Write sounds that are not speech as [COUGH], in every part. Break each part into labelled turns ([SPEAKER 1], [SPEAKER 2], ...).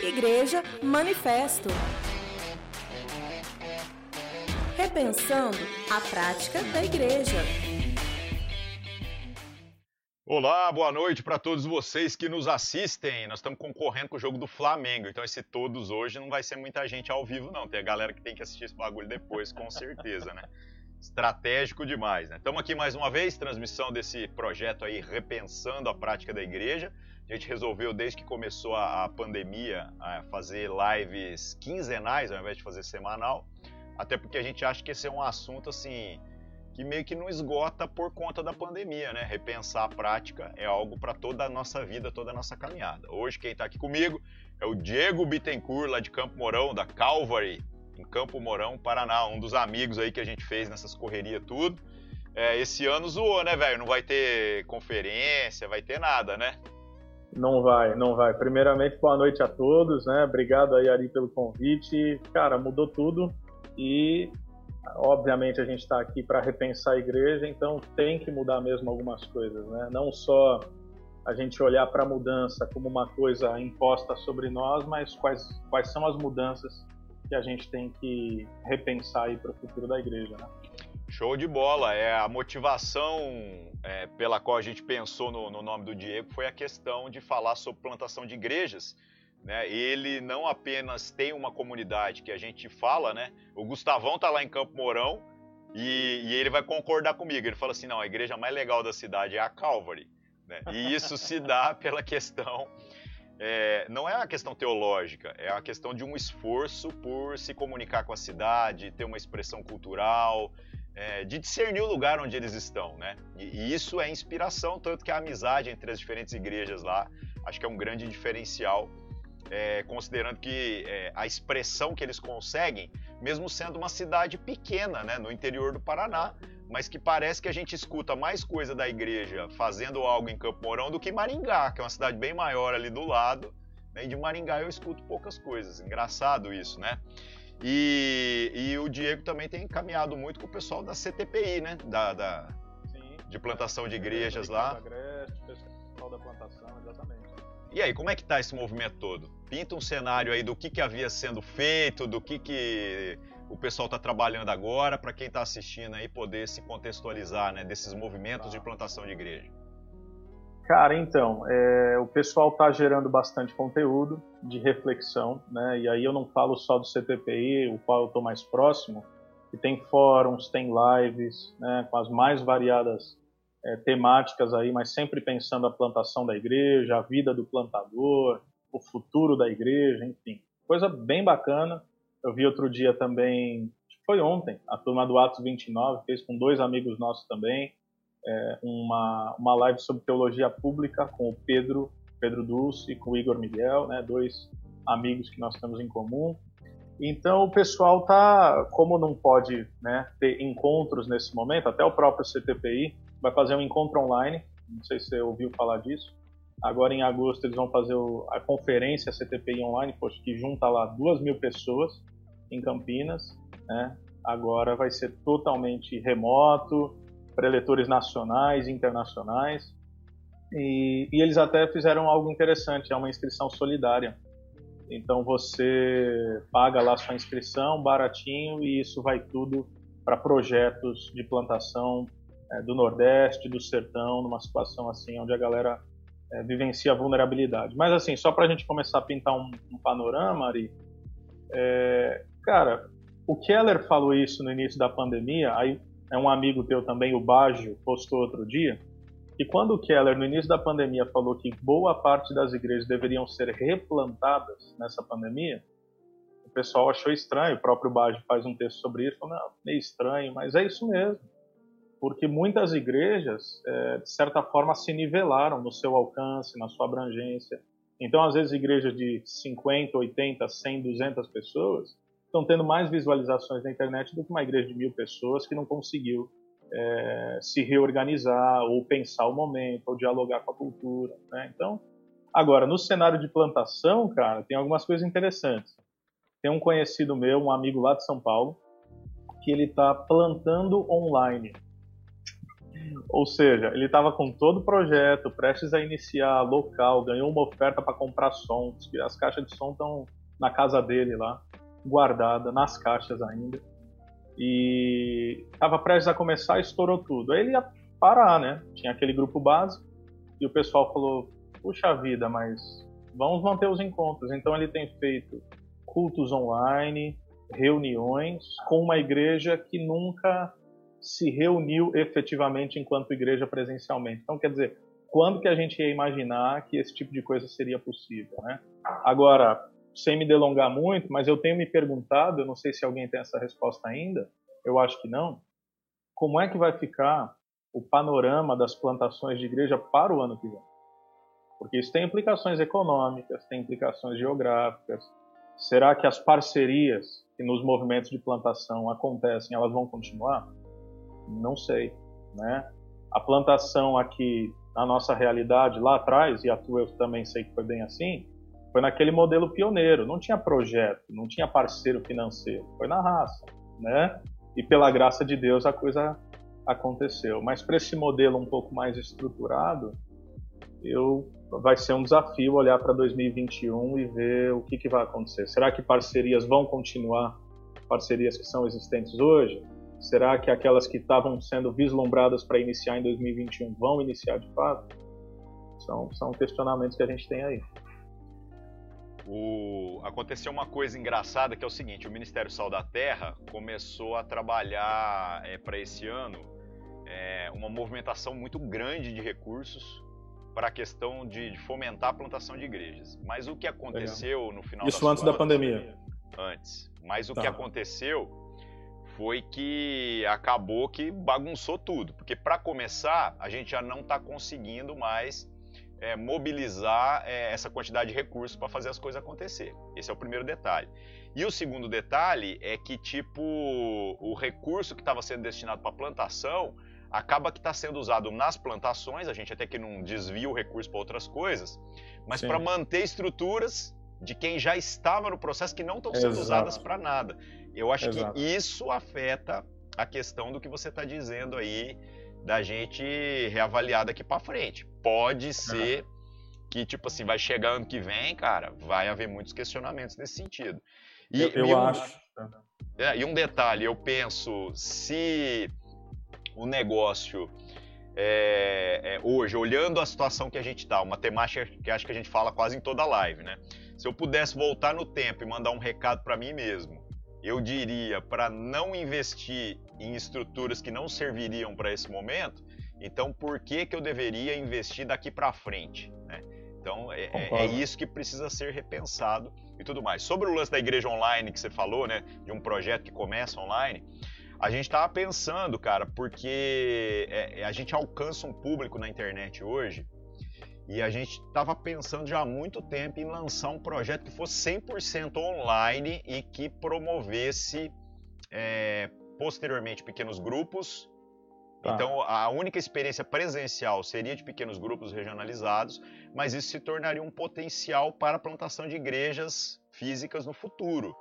[SPEAKER 1] Igreja Manifesto. Repensando a prática da igreja.
[SPEAKER 2] Olá, boa noite para todos vocês que nos assistem. Nós estamos concorrendo com o jogo do Flamengo, então esse todos hoje não vai ser muita gente ao vivo, não. Tem a galera que tem que assistir esse bagulho depois, com certeza, né? Estratégico demais, né? Estamos aqui mais uma vez, transmissão desse projeto aí, repensando a prática da igreja. A gente resolveu, desde que começou a, a pandemia, a fazer lives quinzenais ao invés de fazer semanal. Até porque a gente acha que esse é um assunto assim que meio que não esgota por conta da pandemia, né? Repensar a prática é algo para toda a nossa vida, toda a nossa caminhada. Hoje quem está aqui comigo é o Diego Bittencourt, lá de Campo Mourão, da Calvary, em Campo Mourão, Paraná, um dos amigos aí que a gente fez nessas correrias tudo. É, esse ano zoou, né, velho? Não vai ter conferência, vai ter nada, né?
[SPEAKER 3] Não vai, não vai. Primeiramente, boa noite a todos, né? Obrigado aí, Ari, pelo convite. Cara, mudou tudo e, obviamente, a gente está aqui para repensar a igreja, então tem que mudar mesmo algumas coisas, né? Não só a gente olhar para a mudança como uma coisa imposta sobre nós, mas quais, quais são as mudanças que a gente tem que repensar aí para o futuro da igreja, né?
[SPEAKER 2] Show de bola. É a motivação é, pela qual a gente pensou no, no, nome do Diego foi a questão de falar sobre plantação de igrejas. Né? Ele não apenas tem uma comunidade que a gente fala, né? O Gustavão tá lá em Campo Mourão e, e ele vai concordar comigo. Ele fala assim, não, a igreja mais legal da cidade é a Calvary. Né? E isso se [LAUGHS] dá pela questão é, não é uma questão teológica, é a questão de um esforço por se comunicar com a cidade, ter uma expressão cultural, é, de discernir o lugar onde eles estão, né? E, e, isso é inspiração, tanto que a amizade entre as diferentes igrejas lá, acho que é um grande diferencial, é, considerando que é, a expressão que eles conseguem, mesmo sendo uma cidade pequena, né, no interior do Paraná, mas que parece que a gente escuta mais coisa da igreja fazendo algo em Campo Mourão do que Maringá, que é uma cidade bem maior ali do lado, né, e de Maringá eu escuto poucas coisas. Engraçado isso, né? E, e o Diego também tem caminhado muito com o pessoal da CTPI, né? Da, da Sim, de plantação de igrejas lá.
[SPEAKER 3] Agreste, pessoal da plantação, exatamente.
[SPEAKER 2] E aí, como é que tá esse movimento todo? Pinta um cenário aí do que, que havia sendo feito, do que, que o pessoal está trabalhando agora, para quem está assistindo aí poder se contextualizar né, desses movimentos de plantação de igreja.
[SPEAKER 3] Cara, então, é, o pessoal está gerando bastante conteúdo de reflexão, né? E aí eu não falo só do CTPI, o qual eu estou mais próximo, que tem fóruns, tem lives, né? Com as mais variadas é, temáticas aí, mas sempre pensando a plantação da igreja, a vida do plantador, o futuro da igreja, enfim, coisa bem bacana. Eu vi outro dia também, foi ontem, a turma do Atos 29 fez com dois amigos nossos também é, uma, uma live sobre teologia pública com o Pedro, Pedro Dulce e com o Igor Miguel, né, dois amigos que nós temos em comum. Então o pessoal tá, como não pode né, ter encontros nesse momento, até o próprio CTPI vai fazer um encontro online, não sei se você ouviu falar disso. Agora em agosto eles vão fazer a conferência CTPI online, poxa, que junta lá duas mil pessoas em Campinas, né? Agora vai ser totalmente remoto, preletores nacionais e internacionais. E, e, eles até fizeram algo interessante, é uma inscrição solidária. Então você paga lá sua inscrição baratinho e isso vai tudo para projetos de plantação é, do Nordeste, do Sertão, numa situação assim onde a galera é, vivencia a vulnerabilidade. Mas assim, só para a gente começar a pintar um, um panorama, Ari, é, cara, o Keller falou isso no início da pandemia, aí é um amigo teu também, o Baggio, postou outro dia, que quando o Keller, no início da pandemia, falou que boa parte das igrejas deveriam ser replantadas nessa pandemia, o pessoal achou estranho, o próprio Baggio faz um texto sobre isso, falou, não, meio estranho, mas é isso mesmo. Porque muitas igrejas, é, de certa forma, se nivelaram no seu alcance, na sua abrangência. Então, às vezes, igrejas de 50, 80, 100, 200 pessoas estão tendo mais visualizações na internet do que uma igreja de mil pessoas que não conseguiu é, se reorganizar ou pensar o momento ou dialogar com a cultura. Né? Então, agora, no cenário de plantação, cara, tem algumas coisas interessantes. Tem um conhecido meu, um amigo lá de São Paulo, que ele está plantando online. Ou seja, ele estava com todo o projeto, prestes a iniciar, local, ganhou uma oferta para comprar som, as caixas de som estão na casa dele lá, guardada, nas caixas ainda. E estava prestes a começar, estourou tudo. Aí ele ia parar, né? Tinha aquele grupo básico e o pessoal falou: puxa vida, mas vamos manter os encontros. Então ele tem feito cultos online, reuniões com uma igreja que nunca se reuniu efetivamente enquanto igreja presencialmente. Então, quer dizer, quando que a gente ia imaginar que esse tipo de coisa seria possível, né? Agora, sem me delongar muito, mas eu tenho me perguntado, eu não sei se alguém tem essa resposta ainda, eu acho que não, como é que vai ficar o panorama das plantações de igreja para o ano que vem? Porque isso tem implicações econômicas, tem implicações geográficas. Será que as parcerias que nos movimentos de plantação acontecem, elas vão continuar? Não sei, né? A plantação aqui, na nossa realidade, lá atrás, e a tua eu também sei que foi bem assim, foi naquele modelo pioneiro, não tinha projeto, não tinha parceiro financeiro, foi na raça, né? E pela graça de Deus a coisa aconteceu. Mas para esse modelo um pouco mais estruturado, eu vai ser um desafio olhar para 2021 e ver o que, que vai acontecer. Será que parcerias vão continuar, parcerias que são existentes hoje? Será que aquelas que estavam sendo vislumbradas para iniciar em 2021 vão iniciar de fato? São, são questionamentos que a gente tem aí.
[SPEAKER 2] O... Aconteceu uma coisa engraçada que é o seguinte: o Ministério Sal da Terra começou a trabalhar é, para esse ano é, uma movimentação muito grande de recursos para a questão de, de, fomentar a plantação de igrejas. Mas o que aconteceu Legal. no final
[SPEAKER 3] Isso antes da pandemia?
[SPEAKER 2] Antes. Mas o tá. que aconteceu foi que acabou que bagunçou tudo. Porque, para começar, a gente já não está conseguindo mais é, mobilizar é, essa quantidade de recursos para fazer as coisas acontecer. Esse é o primeiro detalhe. E o segundo detalhe é que, tipo, o recurso que estava sendo destinado para plantação acaba que está sendo usado nas plantações, a gente até que não desvia o recurso para outras coisas, mas para manter estruturas de quem já estava no processo que não estão sendo Exato. usadas para nada. Eu acho Exato. que isso afeta a questão do que você está dizendo aí da gente reavaliar daqui para frente. Pode ser que, tipo assim, vai chegar ano que vem, cara, vai haver muitos questionamentos nesse sentido.
[SPEAKER 3] E, eu, eu e um, acho.
[SPEAKER 2] É, e um detalhe, eu penso, se o negócio é, é, hoje, olhando a situação que a gente está, uma temática que acho que a gente fala quase em toda live, né? Se eu pudesse voltar no tempo e mandar um recado para mim mesmo, eu diria para não investir em estruturas que não serviriam para esse momento, então por que, que eu deveria investir daqui para frente? Né? Então é, é, é, isso que precisa ser repensado e tudo mais. Sobre o lance da igreja online que você falou, né, de um projeto que começa online, a gente estava pensando, cara, porque é, a gente alcança um público na internet hoje e a gente estava pensando já há muito tempo em lançar um projeto que fosse 100% online e que promovesse é, posteriormente pequenos grupos. Tá. Então, a única experiência presencial seria de pequenos grupos regionalizados, mas isso se tornaria um potencial para a plantação de igrejas físicas no futuro.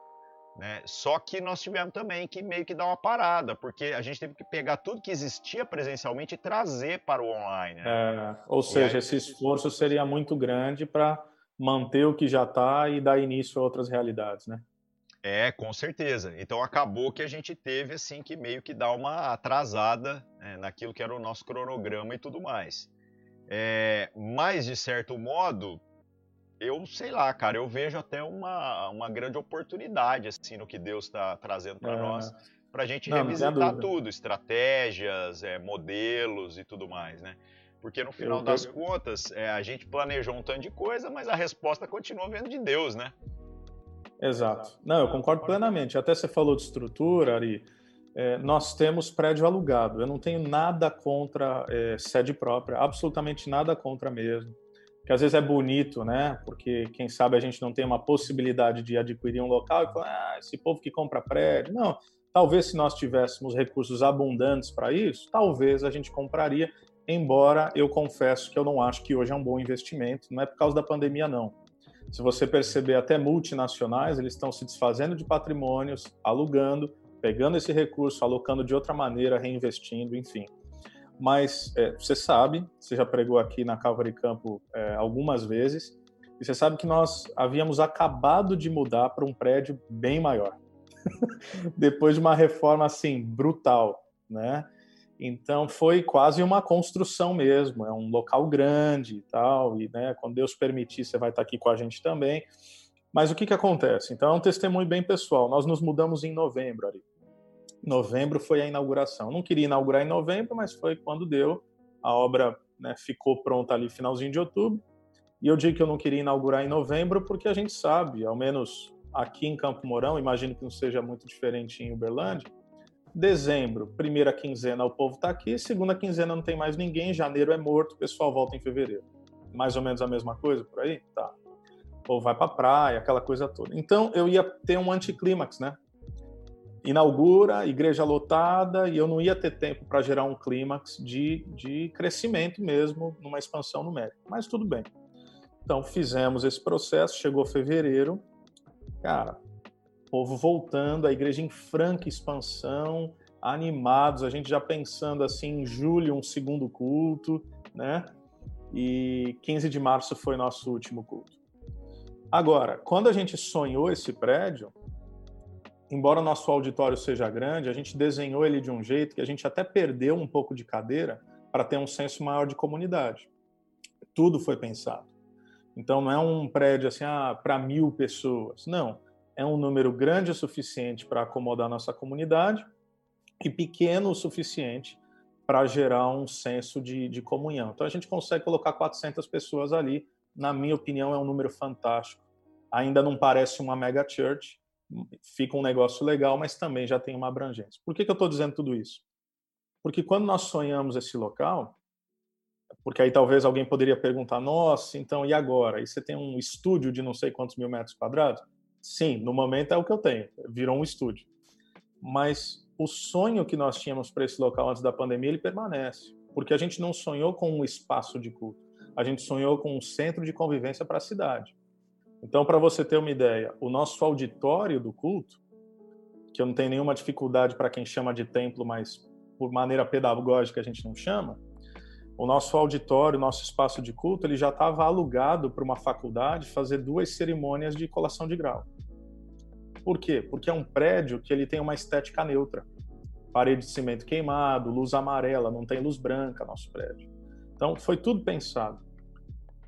[SPEAKER 2] Né? Só que nós tivemos também que meio que dar uma parada, porque a gente teve que pegar tudo que existia presencialmente e trazer para o online. Né?
[SPEAKER 3] É, ou seja, aí... esse esforço seria muito grande para manter o que já está e dar início a outras realidades, né?
[SPEAKER 2] É, com certeza. Então acabou que a gente teve assim que meio que dar uma atrasada né, naquilo que era o nosso cronograma e tudo mais. É, mas de certo modo eu sei lá, cara, eu vejo até uma, uma grande oportunidade assim no que Deus está trazendo para é. nós, para a gente não, revisitar tudo, estratégias, é, modelos e tudo mais, né? Porque no final eu, das contas, é, a gente planejou um tanto de coisa, mas a resposta continua vindo de Deus, né?
[SPEAKER 3] Exato. Não, eu concordo plenamente. Até você falou de estrutura, Ari. É, nós temos prédio alugado. Eu não tenho nada contra é, sede própria, absolutamente nada contra mesmo que às vezes é bonito, né? Porque quem sabe a gente não tem uma possibilidade de adquirir um local e falar, ah, esse povo que compra prédio. Não, talvez se nós tivéssemos recursos abundantes para isso, talvez a gente compraria, embora eu confesso que eu não acho que hoje é um bom investimento, não é por causa da pandemia não. Se você perceber até multinacionais, eles estão se desfazendo de patrimônios, alugando, pegando esse recurso, alocando de outra maneira, reinvestindo, enfim. mas é, você sabe, você já pregou aqui na Calvary Campo é, algumas vezes, e você sabe que nós havíamos acabado de mudar para um prédio bem maior, [LAUGHS] depois de uma reforma assim brutal, né? Então foi quase uma construção mesmo, é um local grande e tal, e né, quando Deus permitir, você vai estar aqui com a gente também. Mas o que, que acontece? Então é um testemunho bem pessoal. Nós nos mudamos em novembro ali. Novembro foi a inauguração. Não queria inaugurar em novembro, mas foi quando deu. A obra né, ficou pronta ali finalzinho de outubro. E eu digo que eu não queria inaugurar em novembro porque a gente sabe, ao menos aqui em Campo Mourão, imagino que não seja muito diferente em Uberlândia, Dezembro, primeira quinzena, o povo está aqui. Segunda quinzena não tem mais ninguém. Janeiro é morto, o pessoal volta em fevereiro. Mais ou menos a mesma coisa por aí? Tá. Ou vai para praia, aquela coisa toda. Então eu ia ter um anticlímax, né? Inaugura, igreja lotada, e eu não ia ter tempo para gerar um clímax de, de crescimento mesmo, numa expansão numérica. Mas tudo bem. Então fizemos esse processo, chegou fevereiro. Cara, povo voltando, a igreja em franca expansão, animados, a gente já pensando assim em julho, um segundo culto, né? E 15 de março foi nosso último culto. Agora, quando a gente sonhou esse prédio, embora nosso auditório seja grande, a gente desenhou ele de um jeito que a gente até perdeu um pouco de cadeira para ter um senso maior de comunidade. Tudo foi pensado. Então não é um prédio assim, ah, para mil pessoas. Não é um número grande o suficiente para acomodar nossa comunidade e pequeno o suficiente para gerar um senso de, de, comunhão. Então a gente consegue colocar 400 pessoas ali, na minha opinião é um número fantástico. Ainda não parece uma mega church, fica um negócio legal, mas também já tem uma abrangência. Por que, que eu estou dizendo tudo isso? Porque quando nós sonhamos esse local, porque aí talvez alguém poderia perguntar, nossa, então e agora? E você tem um estúdio de não sei quantos mil metros quadrados? Sim, no momento é o que eu tenho, virou um estúdio. Mas o sonho que nós tínhamos para esse local antes da pandemia, ele permanece, porque a gente não sonhou com um espaço de culto, a gente sonhou com um centro de convivência para a cidade. Então, para você ter uma ideia, o nosso auditório do culto, que eu não tenho nenhuma dificuldade para quem chama de templo, mas por maneira pedagógica a gente não chama, o nosso auditório, nosso espaço de culto, ele já estava alugado para uma faculdade fazer duas cerimônias de colação de grau. Por quê? Porque é um prédio que ele tem uma estética neutra. Parede de cimento queimado, luz amarela, não tem luz branca nosso prédio. Então foi tudo pensado.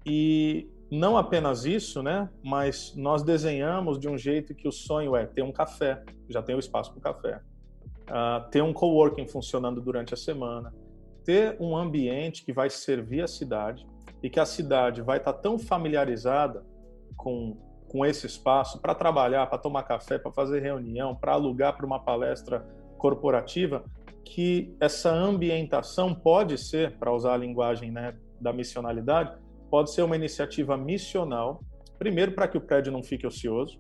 [SPEAKER 3] E não apenas isso, né? Mas nós desenhamos de um jeito que o sonho é ter um café, já tem o espaço para o café, uh, ter um coworking funcionando durante a semana, ter um ambiente que vai servir a cidade e que a cidade vai estar tão familiarizada com, com esse espaço para trabalhar, para tomar café, para fazer reunião, para alugar para uma palestra corporativa, que essa ambientação pode ser, para usar a linguagem né, da missionalidade, pode ser uma iniciativa missional, primeiro para que o prédio não fique ocioso,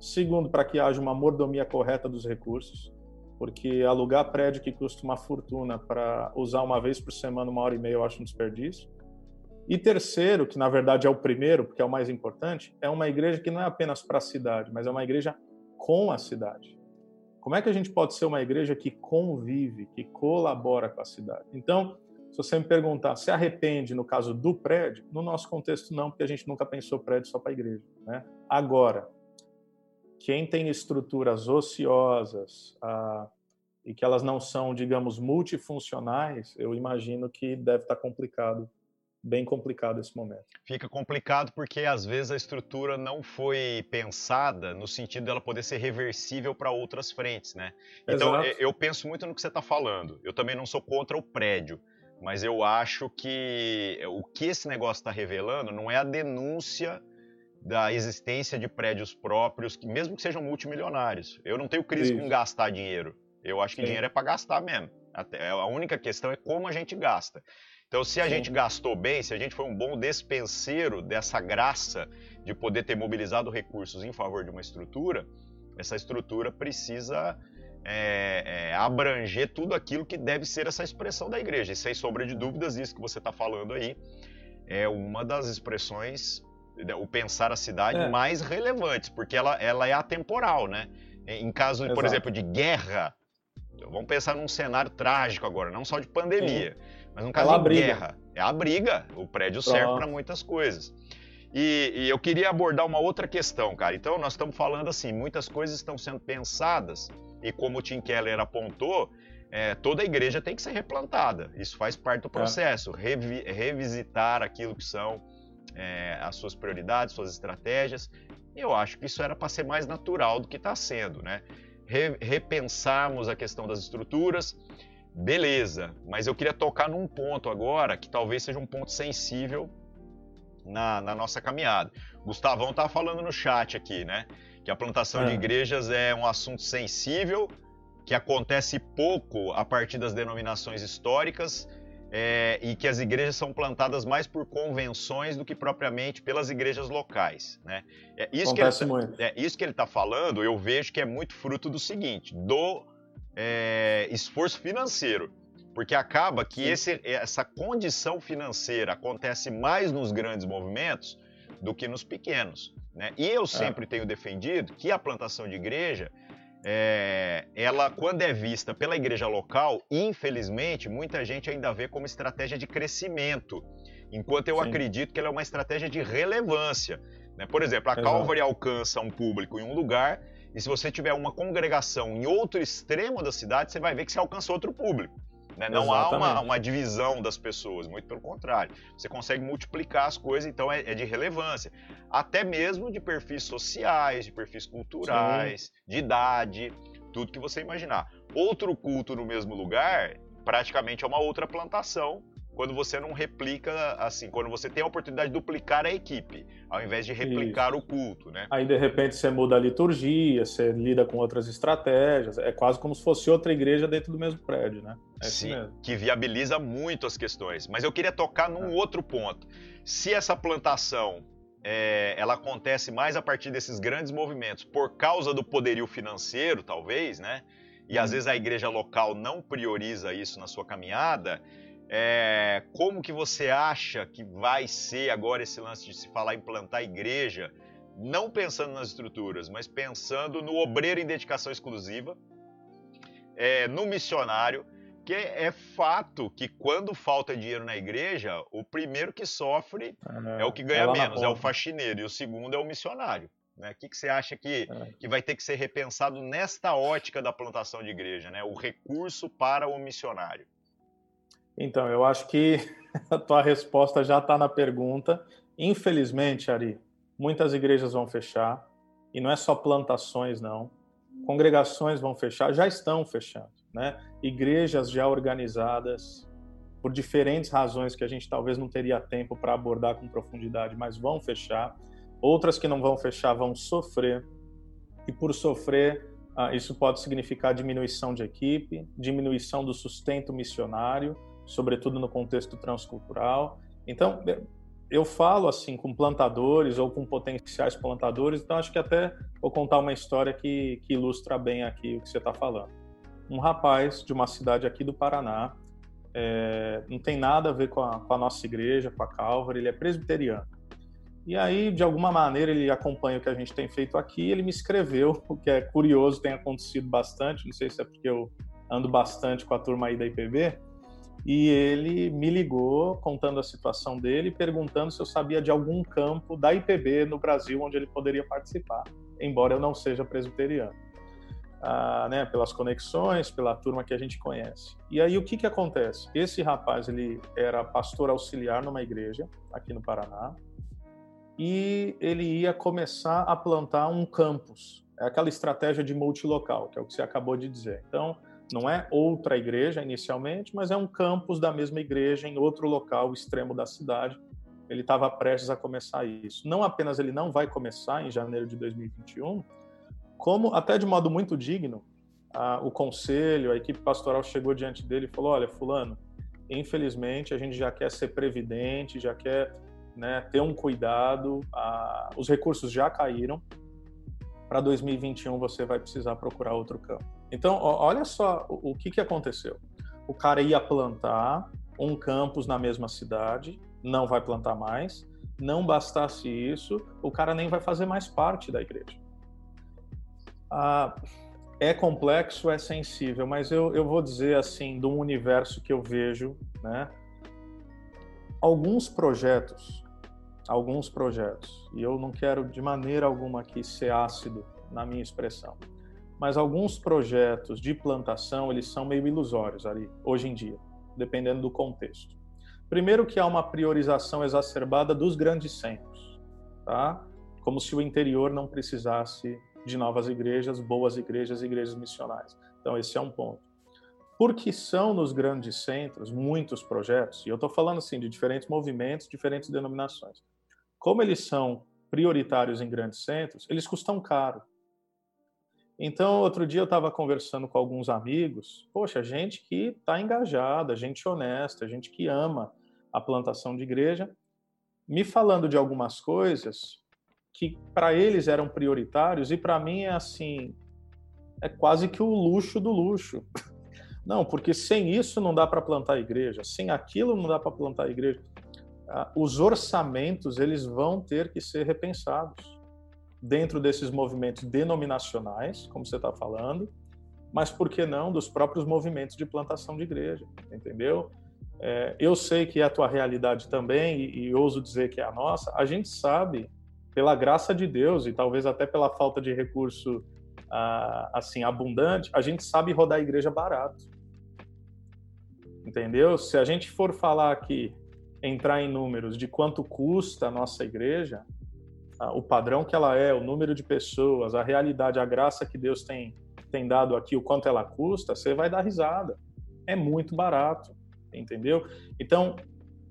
[SPEAKER 3] segundo para que haja uma mordomia correta dos recursos, porque alugar prédio que custa uma fortuna para usar uma vez por semana, uma hora e meia, eu acho um desperdício. E terceiro, que na verdade é o primeiro, porque é o mais importante, é uma igreja que não é apenas para a cidade, mas é uma igreja com a cidade. Como é que a gente pode ser uma igreja que convive, que colabora com a cidade? Então, se você me perguntar, se arrepende no caso do prédio? No nosso contexto, não, porque a gente nunca pensou prédio só para a igreja. Né? Agora, quem tem estruturas ociosas ah, e que elas não são, digamos, multifuncionais, eu imagino que deve estar complicado, bem complicado esse momento.
[SPEAKER 2] Fica complicado porque às vezes a estrutura não foi pensada no sentido dela poder ser reversível para outras frentes, né? Então Exato. eu penso muito no que você está falando. Eu também não sou contra o prédio, mas eu acho que o que esse negócio está revelando não é a denúncia da existência de prédios próprios, que mesmo que sejam multimilionários. Eu não tenho crise com gastar dinheiro. Eu acho que Sim. dinheiro é para gastar mesmo. Até, a única questão é como a gente gasta. Então, se a Sim. gente gastou bem, se a gente foi um bom despenseiro dessa graça de poder ter mobilizado recursos em favor de uma estrutura, essa estrutura precisa é, é, abranger tudo aquilo que deve ser essa expressão da igreja. E sem sombra de dúvidas, isso que você está falando aí é uma das expressões o pensar a cidade é. mais relevantes, porque ela, ela é atemporal, né? Em caso, Exato. por exemplo, de guerra, vamos pensar num cenário trágico agora, não só de pandemia, Sim. Mas no caso Ela de briga. guerra, é a briga. O prédio Pronto. serve para muitas coisas. E, e, eu queria abordar uma outra questão, cara. Então, nós estamos falando assim, muitas coisas estão sendo pensadas, e como o Tim Keller apontou, é, toda a igreja tem que ser replantada. Isso faz parte do é. processo. Revi, revisitar aquilo que são é, as suas prioridades, suas estratégias. Eu acho que isso era para ser mais natural do que está sendo, né? Re, repensarmos a questão das estruturas, beleza. Mas eu queria tocar num ponto agora que talvez seja um ponto sensível na, na nossa caminhada. Gustavão está falando no chat aqui, né? Que a plantação é. de igrejas é um assunto sensível, que acontece pouco a partir das denominações históricas é, e que as igrejas são plantadas mais por convenções do que propriamente pelas igrejas locais. Né? É, isso, Acontece que ele, tá, muito. é, isso que ele está falando, eu vejo que é muito fruto do seguinte, do é, esforço financeiro. Porque acaba que esse, essa condição financeira acontece mais nos grandes movimentos do que nos pequenos. Né? E eu é. sempre tenho defendido que a plantação de igreja é, ela, quando é vista pela igreja local, infelizmente, muita gente ainda vê como estratégia de crescimento, enquanto eu Sim. acredito que ela é uma estratégia de relevância. Né? Por exemplo, a Exato. Calvary alcança um público em um lugar, e se você tiver uma congregação em outro extremo da cidade, você vai ver que você alcança outro público. Né? Não há uma, uma, divisão das pessoas, muito pelo contrário. Você consegue multiplicar as coisas, então é, é de relevância. Até mesmo de perfis sociais, de perfis culturais, Sim. de idade, tudo que você imaginar. Outro culto no mesmo lugar, praticamente é uma outra plantação quando você não replica, assim, quando você tem a oportunidade de duplicar a equipe, ao invés de replicar Isso. o culto, né?
[SPEAKER 3] Aí, de repente, você muda a liturgia, você lida com outras estratégias, é quase como se fosse outra igreja dentro do mesmo prédio, né?
[SPEAKER 2] É Sim, que viabiliza muito as questões. Mas eu queria tocar num é. outro ponto. Se essa plantação é, ela acontece mais a partir desses grandes movimentos por causa do poderio financeiro, talvez, né? E às uhum. vezes a igreja local não prioriza isso na sua caminhada, é, como que você acha que vai ser agora esse lance de se falar em plantar igreja, não pensando nas estruturas, mas pensando no obreiro em dedicação exclusiva, é, no missionário, que é, é fato que quando falta dinheiro na igreja, o primeiro que sofre é, é o que ganha menos, é o faxineiro, e o segundo é o missionário. Né? O que, que você acha que, é. que vai ter que ser repensado nesta ótica da plantação de igreja, né? o recurso para o missionário?
[SPEAKER 3] Então, eu acho que [LAUGHS] a tua resposta já está na pergunta. Infelizmente, Ari, muitas igrejas vão fechar, e não é só plantações, não. Congregações vão fechar, já estão fechando, né? Igrejas já organizadas, por diferentes razões que a gente talvez não teria tempo para abordar com profundidade, mas vão fechar. Outras que não vão fechar vão sofrer, e por sofrer, ah, isso pode significar diminuição de equipe, diminuição do sustento missionário, sobretudo no contexto transcultural. Então, eu falo assim com plantadores ou com potenciais plantadores, então acho que até vou contar uma história que, que ilustra bem aqui o que você está falando. Um rapaz de uma cidade aqui do Paraná, é, não tem nada a ver com a, com a, nossa igreja, com a Calvary, ele é presbiteriano. E aí, de alguma maneira, ele acompanha o que a gente tem feito aqui, ele me escreveu, [LAUGHS] o que é curioso, tem acontecido bastante, não sei se é porque eu ando bastante com a turma aí da IPB, e ele me ligou contando a situação dele, perguntando se eu sabia de algum campo da IPB no Brasil onde ele poderia participar, embora eu não seja presbiteriano. Ah, né, pelas conexões, pela turma que a gente conhece. E aí o que que acontece? Esse rapaz ele era pastor auxiliar numa igreja aqui no Paraná e ele ia começar a plantar um campus. É aquela estratégia de multilocal, que é o que você acabou de dizer. Então não é outra igreja inicialmente, mas é um campus da mesma igreja em outro local extremo da cidade. Ele estava prestes a começar isso. Não apenas ele não vai começar em janeiro de 2021, como até de modo muito digno, a, o conselho, a equipe pastoral chegou diante dele e falou: Olha, Fulano, infelizmente a gente já quer ser previdente, já quer né, ter um cuidado, a, os recursos já caíram. Para 2021 você vai precisar procurar outro campo. Então, olha só o, que, que aconteceu. O cara ia plantar um campus na mesma cidade, não vai plantar mais. Não bastasse isso, o cara nem vai fazer mais parte da igreja. Ah, é complexo, é sensível, mas eu, eu vou dizer assim, um universo que eu vejo, né, alguns projetos, alguns projetos, e eu não quero de maneira alguma aqui ser ácido na minha expressão, mas alguns projetos de plantação, eles são meio ilusórios ali, hoje em dia, dependendo do contexto. Primeiro que há uma priorização exacerbada dos grandes centros, tá? Como se o interior não precisasse de novas igrejas, boas igrejas, igrejas missionárias. Então esse é um ponto. Porque são nos grandes centros muitos projetos, e eu estou falando assim de diferentes movimentos, diferentes denominações. Como eles são prioritários em grandes centros, eles custam caro. Então, outro dia eu estava conversando com alguns amigos, poxa, gente que está engajada, gente honesta, gente que ama a plantação de igreja, me falando de algumas coisas que para eles eram prioritários e para mim é assim, é quase que o luxo do luxo. [LAUGHS] Não, porque sem isso não dá para plantar igreja, sem aquilo não dá para plantar igreja. Ah, os orçamentos eles vão ter que ser repensados dentro desses movimentos denominacionais, como você está falando, mas por que não dos próprios movimentos de plantação de igreja, entendeu? É, eu sei que é a tua realidade também, e, e ouso dizer que é a nossa. A gente sabe, pela graça de Deus e talvez até pela falta de recurso ah, assim abundante, a gente sabe rodar a igreja barato. Entendeu? Se a gente for falar aqui, entrar em números de quanto custa a nossa igreja, o padrão que ela é, o número de pessoas, a realidade, a graça que Deus tem, tem dado aqui, o quanto ela custa, você vai dar risada. É muito barato, entendeu? Então,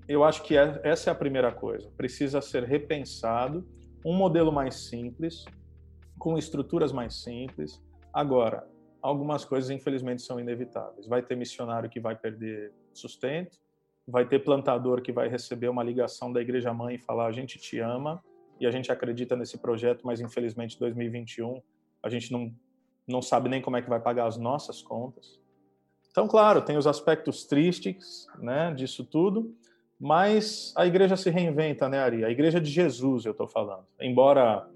[SPEAKER 3] eu acho que é, essa é a primeira coisa. Precisa ser repensado um modelo mais simples, com estruturas mais simples. Agora, algumas coisas, infelizmente, são inevitáveis. Vai ter missionário que vai perder sustento, vai ter plantador que vai receber uma ligação da igreja mãe e falar: a gente te ama e a gente acredita nesse projeto, mas infelizmente 2021 a gente não, não sabe nem como é que vai pagar as nossas contas. Então, claro, tem os aspectos tristes né, disso tudo, mas a igreja se reinventa, né, Ari? A igreja de Jesus, eu estou falando. Embora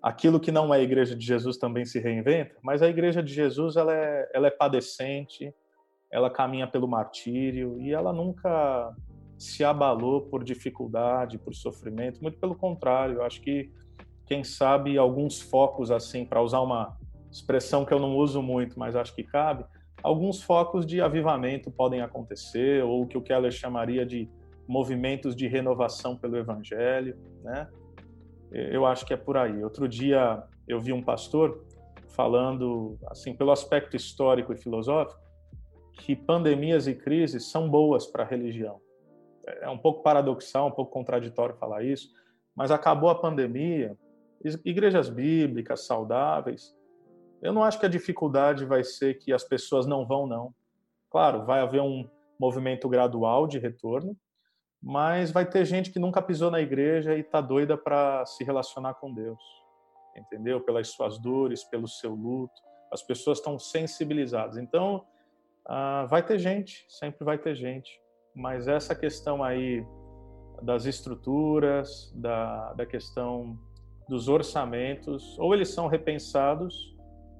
[SPEAKER 3] aquilo que não é a igreja de Jesus também se reinventa, mas a igreja de Jesus ela é, ela é padecente, ela caminha pelo martírio e ela nunca se abalou por dificuldade, por sofrimento. Muito pelo contrário, eu acho que, quem sabe, alguns focos, assim, para usar uma expressão que eu não uso muito, mas acho que cabe, alguns focos de avivamento podem acontecer, ou o que o Keller chamaria de movimentos de renovação pelo evangelho, né? Eu acho que é por aí. Outro dia eu vi um pastor falando, assim, pelo aspecto histórico e filosófico, que pandemias e crises são boas para a religião é um pouco paradoxal, um pouco contraditório falar isso, mas acabou a pandemia, igrejas bíblicas saudáveis. Eu não acho que a dificuldade vai ser que as pessoas não vão, não. Claro, vai haver um movimento gradual de retorno, mas vai ter gente que nunca pisou na igreja e está doida para se relacionar com Deus, entendeu? Pelas suas dores, pelo seu luto. As pessoas estão sensibilizadas. Então, ah, vai ter gente, sempre vai ter gente mas essa questão aí das estruturas, da, da questão dos orçamentos, ou eles são repensados,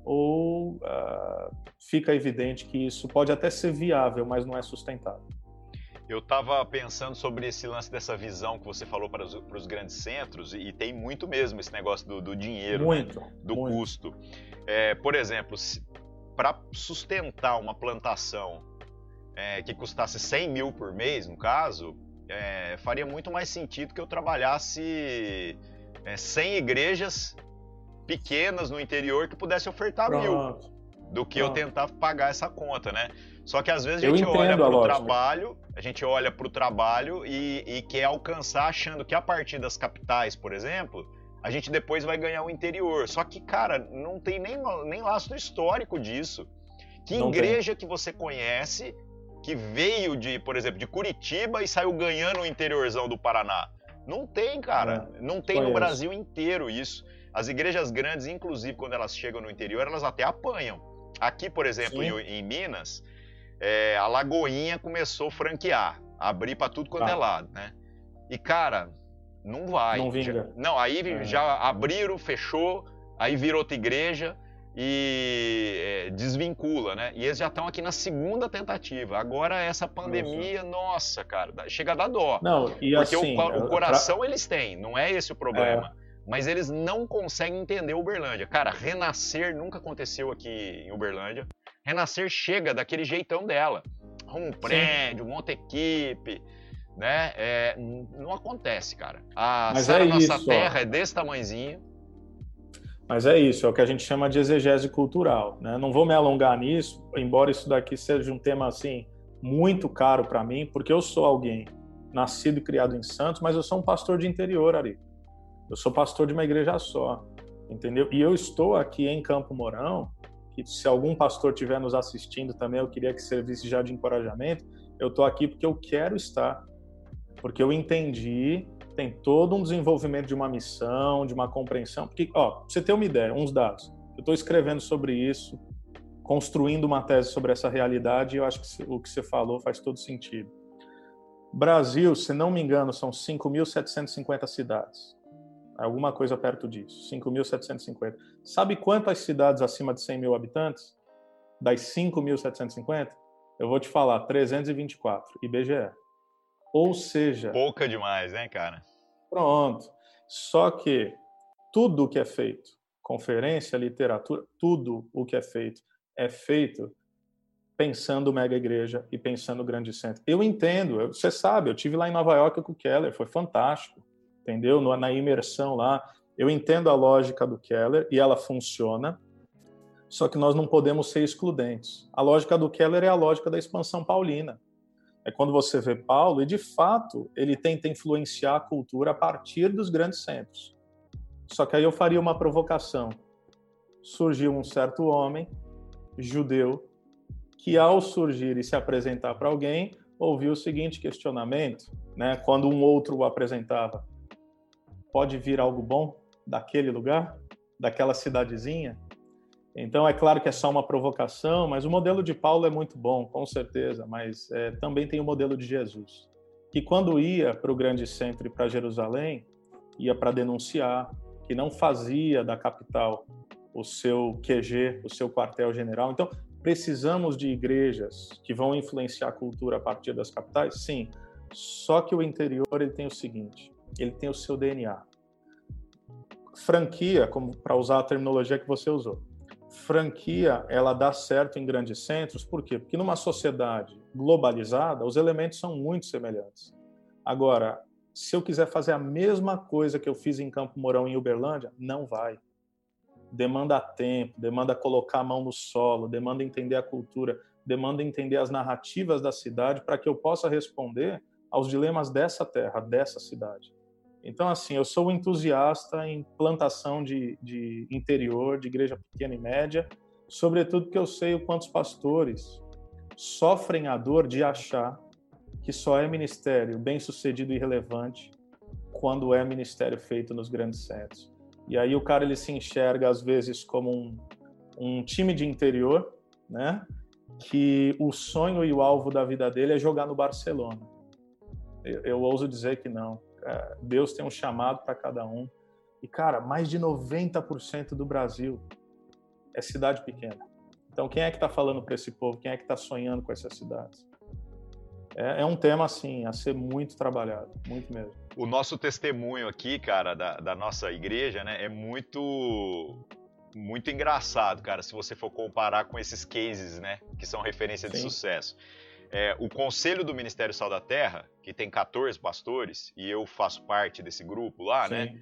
[SPEAKER 3] ou uh, fica evidente que isso pode até ser viável, mas não é sustentável.
[SPEAKER 2] Eu estava pensando sobre esse lance dessa visão que você falou para os, para os grandes centros, e tem muito mesmo esse negócio do, do dinheiro, né?
[SPEAKER 3] muito,
[SPEAKER 2] né? do
[SPEAKER 3] muito.
[SPEAKER 2] custo. É, por exemplo, para sustentar uma plantação é, que custasse 100 mil por mês, no caso, é, faria muito mais sentido que eu trabalhasse é, 100 igrejas pequenas no interior que pudesse ofertar Pronto. mil, do que Pronto. eu tentar pagar essa conta, né? Só que às vezes a gente olha para o trabalho, a gente olha para o trabalho e, e quer alcançar achando que a partir das capitais, por exemplo, a gente depois vai ganhar o interior. Só que, cara, não tem nem, nem laço histórico disso. Que não igreja tem. que você conhece que veio de, por exemplo, de Curitiba e saiu ganhando o interiorzão do Paraná. Não tem, cara. É, não tem no Brasil inteiro isso. As igrejas grandes, inclusive, quando elas chegam no interior, elas até apanham. Aqui, por exemplo, em, em, Minas, é, a Lagoinha começou a franquear, abrir para tudo quanto tá. é lado, né? E, cara, não vai.
[SPEAKER 3] Não vinga.
[SPEAKER 2] Já, não, aí é. já abriram, fechou, aí virou outra igreja. e é, desvincula, né? E eles já estão aqui na segunda tentativa. Agora essa pandemia, nossa, cara, chega a dar dó.
[SPEAKER 3] Não, e
[SPEAKER 2] porque
[SPEAKER 3] assim,
[SPEAKER 2] o, o coração pra... eles têm, não é esse o problema. É. Mas eles não conseguem entender Uberlândia. Cara, renascer nunca aconteceu aqui em Uberlândia. Renascer chega daquele jeitão dela. Um prédio, monta equipe, né? É, não acontece, cara. A
[SPEAKER 3] Mas é
[SPEAKER 2] Nossa
[SPEAKER 3] isso,
[SPEAKER 2] Terra
[SPEAKER 3] ó.
[SPEAKER 2] é desse tamanhozinho
[SPEAKER 3] mas é isso, é o que a gente chama de exegese cultural. Né? Não vou me alongar nisso, embora isso daqui seja um tema assim muito caro para mim, porque eu sou alguém nascido e criado em Santos, mas eu sou um pastor de interior, Ari. Eu sou pastor de uma igreja só, entendeu? E eu estou aqui em Campo Mourão, que se algum pastor estiver nos assistindo também, eu queria que servisse já de encorajamento. Eu estou aqui porque eu quero estar, porque eu entendi tem todo um desenvolvimento de uma missão, de uma compreensão. Porque, ó, pra você ter uma ideia, uns dados. Eu estou escrevendo sobre isso, construindo uma tese sobre essa realidade, e eu acho que o que você falou faz todo sentido. Brasil, se não me engano, são 5.750 cidades. Alguma coisa perto disso, 5.750. Sabe quantas cidades acima de 100 mil habitantes? Das 5.750? Eu vou te falar, 324, IBGE. Ou seja.
[SPEAKER 2] Pouca demais, né, cara?
[SPEAKER 3] Pronto. Só que tudo o que é feito, conferência, literatura, tudo o que é feito, é feito pensando mega igreja e pensando grande centro. Eu entendo, você sabe, eu tive lá em Nova York com o Keller, foi fantástico, entendeu? Na imersão lá, eu entendo a lógica do Keller e ela funciona, só que nós não podemos ser excludentes. A lógica do Keller é a lógica da expansão paulina é quando você vê Paulo e de fato ele tenta influenciar a cultura a partir dos grandes centros. Só que aí eu faria uma provocação. Surgiu um certo homem judeu que ao surgir e se apresentar para alguém, ouviu o seguinte questionamento, né, quando um outro o apresentava: pode vir algo bom daquele lugar, daquela cidadezinha? Então, é claro que é só uma provocação, mas o modelo de Paulo é muito bom, com certeza, mas é, também tem o modelo de Jesus, que quando ia para o grande centro e para Jerusalém, ia para denunciar, que não fazia da capital o seu QG, o seu quartel-general. Então, precisamos de igrejas que vão influenciar a cultura a partir das capitais? Sim, só que o interior ele tem o seguinte, ele tem o seu DNA. Franquia, como para usar a terminologia que você usou, franquia ela dá certo em grandes centros, por quê? Porque numa sociedade globalizada, os elementos são muito semelhantes. Agora, se eu quiser fazer a mesma coisa que eu fiz em Campo Mourão em Uberlândia, não vai. Demanda tempo, demanda colocar a mão no solo, demanda entender a cultura, demanda entender as narrativas da cidade para que eu possa responder aos dilemas dessa terra, dessa cidade. Então, assim, eu sou entusiasta em plantação de, de interior, de igreja pequena e média, sobretudo porque eu sei o quantos pastores sofrem a dor de achar que só é ministério bem sucedido e relevante quando é ministério feito nos grandes centros. E aí o cara ele se enxerga às vezes como um, um time de interior, né? Que o sonho e o alvo da vida dele é jogar no Barcelona. Eu, eu ouso dizer que não Deus tem um chamado para cada um. E, cara, mais de 90% do Brasil é cidade pequena. Então, quem é que está falando para esse povo? Quem é que está sonhando com essas cidades? É, é, um tema, assim, a ser muito trabalhado, muito mesmo.
[SPEAKER 2] O nosso testemunho aqui, cara, da, da nossa igreja, né, é muito muito engraçado, cara, se você for comparar com esses cases, né, que são referência Sim. de sucesso. É, o Conselho do Ministério Sal da Terra, que tem 14 pastores, e eu faço parte desse grupo lá, né, Sim. né?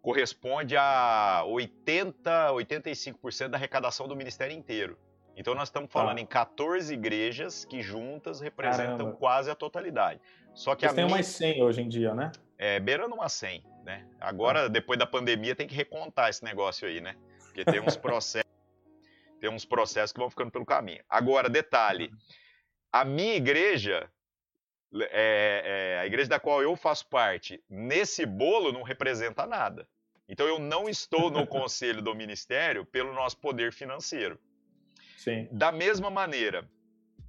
[SPEAKER 2] Corresponde a 80, 85% da arrecadação do ministério inteiro. Então nós estamos falando ah. em 14 igrejas que juntas representam Caramba. quase a totalidade. Só que
[SPEAKER 3] Vocês
[SPEAKER 2] a
[SPEAKER 3] tem minha... umas 100 hoje em dia, né?
[SPEAKER 2] É, beirando umas 100, né? Agora, ah. depois da pandemia, tem que recontar esse negócio aí, né? Porque tem uns [LAUGHS] processos, tem uns processos que vão ficando pelo caminho. Agora, detalhe, a minha igreja, é, é, a igreja da qual eu faço parte, nesse bolo não representa nada. Então eu não estou no [LAUGHS] conselho do ministério pelo nosso poder financeiro.
[SPEAKER 3] Sim.
[SPEAKER 2] Da mesma maneira,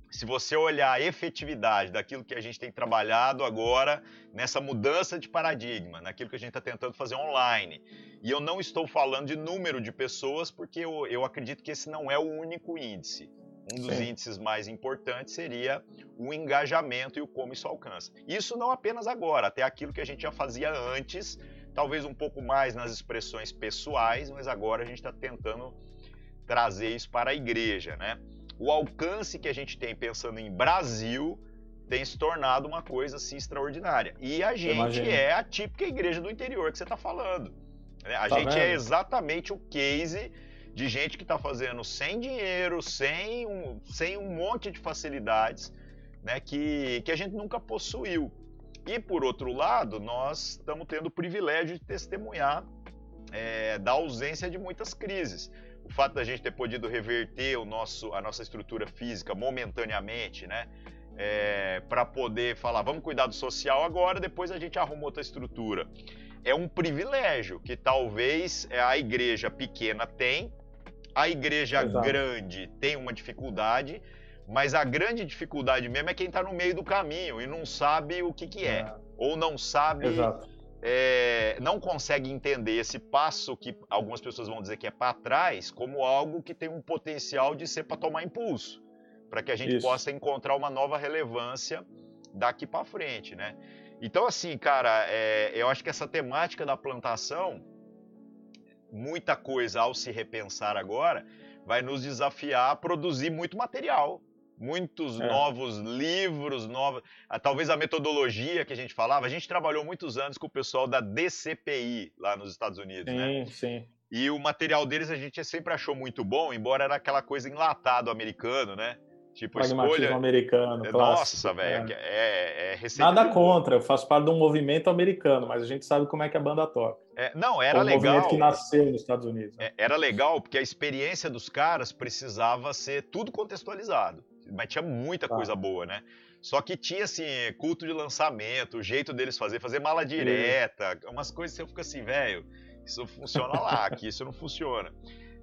[SPEAKER 2] se você olhar a efetividade daquilo que a gente tem trabalhado agora, nessa mudança de paradigma, naquilo que a gente está tentando fazer online, e eu não estou falando de número de pessoas, porque eu, eu acredito que esse não é o único índice. Um dos Sim. índices mais importantes seria o engajamento e o como isso alcança. Isso não apenas agora, até aquilo que a gente já fazia antes, talvez um pouco mais nas expressões pessoais, mas agora a gente está tentando trazer isso para a igreja, né? O alcance que a gente tem pensando em Brasil tem se tornado uma coisa assim extraordinária. E a gente é a típica igreja do interior que você está falando. Né? A tá gente é vendo? é exatamente o case de gente que está fazendo sem dinheiro, sem um, sem um monte de facilidades, né, que, que a gente nunca possuiu. E por outro lado, nós estamos tendo o privilégio de testemunhar é, da ausência de muitas crises. O fato da gente ter podido reverter o nosso, a nossa estrutura física momentaneamente, né? É, para poder falar, vamos cuidar do social agora, depois a gente arruma outra estrutura. É um privilégio que talvez a igreja pequena tem, a igreja Exato. grande tem uma dificuldade, mas a grande dificuldade mesmo é quem está no meio do caminho e não sabe o que, que é. é. Ou não sabe. É, não consegue entender esse passo que algumas pessoas vão dizer que é para trás como algo que tem um potencial de ser para tomar impulso, para que a gente Isso. possa encontrar uma nova relevância daqui para frente, né? Então, assim, cara, é, eu acho que essa temática da plantação muita coisa ao se repensar agora, vai nos desafiar a produzir muito material. Muitos é. novos livros, novos, talvez a metodologia que a gente falava. A gente trabalhou muitos anos com o pessoal da DCPI lá nos Estados Unidos,
[SPEAKER 3] sim,
[SPEAKER 2] né?
[SPEAKER 3] Sim, sim.
[SPEAKER 2] E o material deles a gente sempre achou muito bom, embora era aquela coisa enlatado americano, né?
[SPEAKER 3] Tipo, escolha. americano,
[SPEAKER 2] é, Nossa, velho, é. é, é
[SPEAKER 3] Nada contra, eu faço parte de um movimento americano, mas a gente sabe como é que a banda toca.
[SPEAKER 2] É, não, era
[SPEAKER 3] um
[SPEAKER 2] legal.
[SPEAKER 3] movimento que nasceu nos Estados Unidos.
[SPEAKER 2] Né? É, era legal porque a experiência dos caras precisava ser tudo contextualizado. Mas tinha muita tá. coisa boa, né? Só que tinha, assim, culto de lançamento, o jeito deles fazer, fazer mala direta, umas coisas que eu fico assim, velho, isso funciona lá, aqui isso não funciona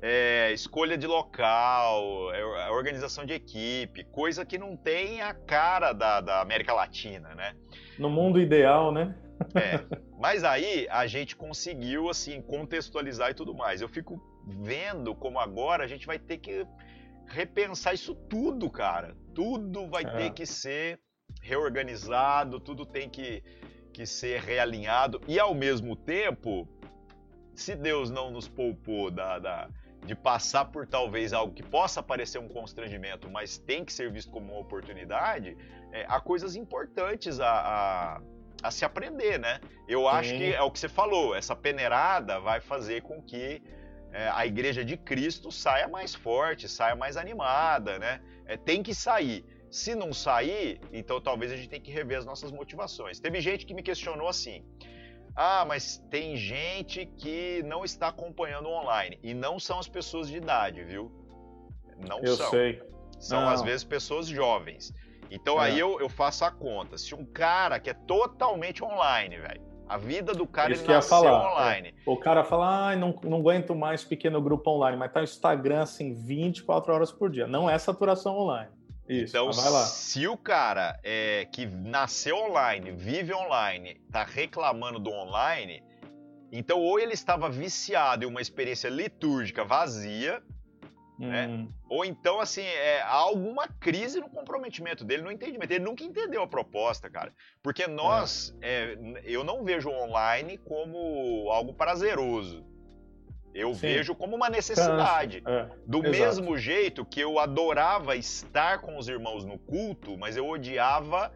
[SPEAKER 2] é, escolha de local, é, organização de equipe, coisa que não tem a cara da, da América Latina, né?
[SPEAKER 3] No mundo ideal, né?
[SPEAKER 2] É, mas aí a gente conseguiu assim contextualizar e tudo mais. Eu fico vendo como agora a gente vai ter que repensar isso tudo, cara. Tudo vai é. ter que ser reorganizado, tudo tem que, que ser realinhado e ao mesmo tempo, se Deus não nos poupou da, da de passar por talvez algo que possa parecer um constrangimento, mas tem que ser visto como uma oportunidade, é, há coisas importantes a, a, a, se aprender, né? Eu Sim. acho que é o que você falou, essa peneirada vai fazer com que é, a igreja de Cristo saia mais forte, saia mais animada, né? É, tem que sair. Se não sair, então talvez a gente tenha que rever as nossas motivações. Teve gente que me questionou assim: ah, mas tem gente que não está acompanhando online. E não são as pessoas de idade, viu? Não
[SPEAKER 3] eu
[SPEAKER 2] são.
[SPEAKER 3] Sei.
[SPEAKER 2] São, não. às vezes, pessoas jovens. Então é. aí eu, eu faço a conta. Se um cara que é totalmente online, velho, a vida do cara
[SPEAKER 3] Isso
[SPEAKER 2] ele nasceu
[SPEAKER 3] falar,
[SPEAKER 2] online.
[SPEAKER 3] É. O cara fala, ah, não, não aguento mais pequeno grupo online, mas tá no Instagram assim 24 horas por dia. Não é saturação online. Isso,
[SPEAKER 2] então, se o cara é, que nasceu online, vive online, tá reclamando do online, então ou ele estava viciado em uma experiência litúrgica vazia, né? hum. né? Ou então, assim, é, há alguma crise no comprometimento dele, no entendimento. Ele nunca entendeu a proposta, cara. Porque nós, é. É, eu não vejo o online como algo prazeroso. Eu Sim. vejo como uma necessidade. É, Do exato. mesmo jeito que eu adorava estar com os irmãos no culto, mas eu odiava